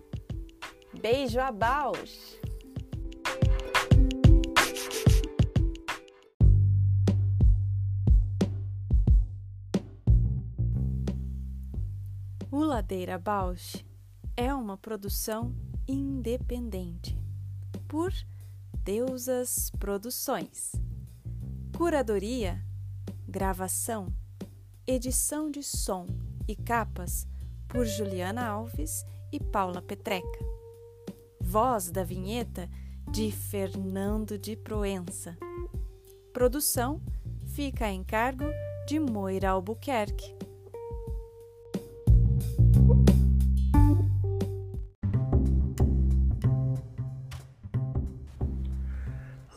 Beijo a Baus! O Ladeira Bausch é uma produção independente por Deusas Produções. Curadoria, gravação, edição de som e capas por Juliana Alves e Paula Petreca Voz da vinheta de Fernando de Proença. Produção fica a encargo de Moira Albuquerque.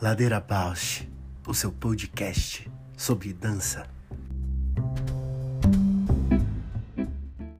Ladeira Bausch, o seu podcast sobre dança.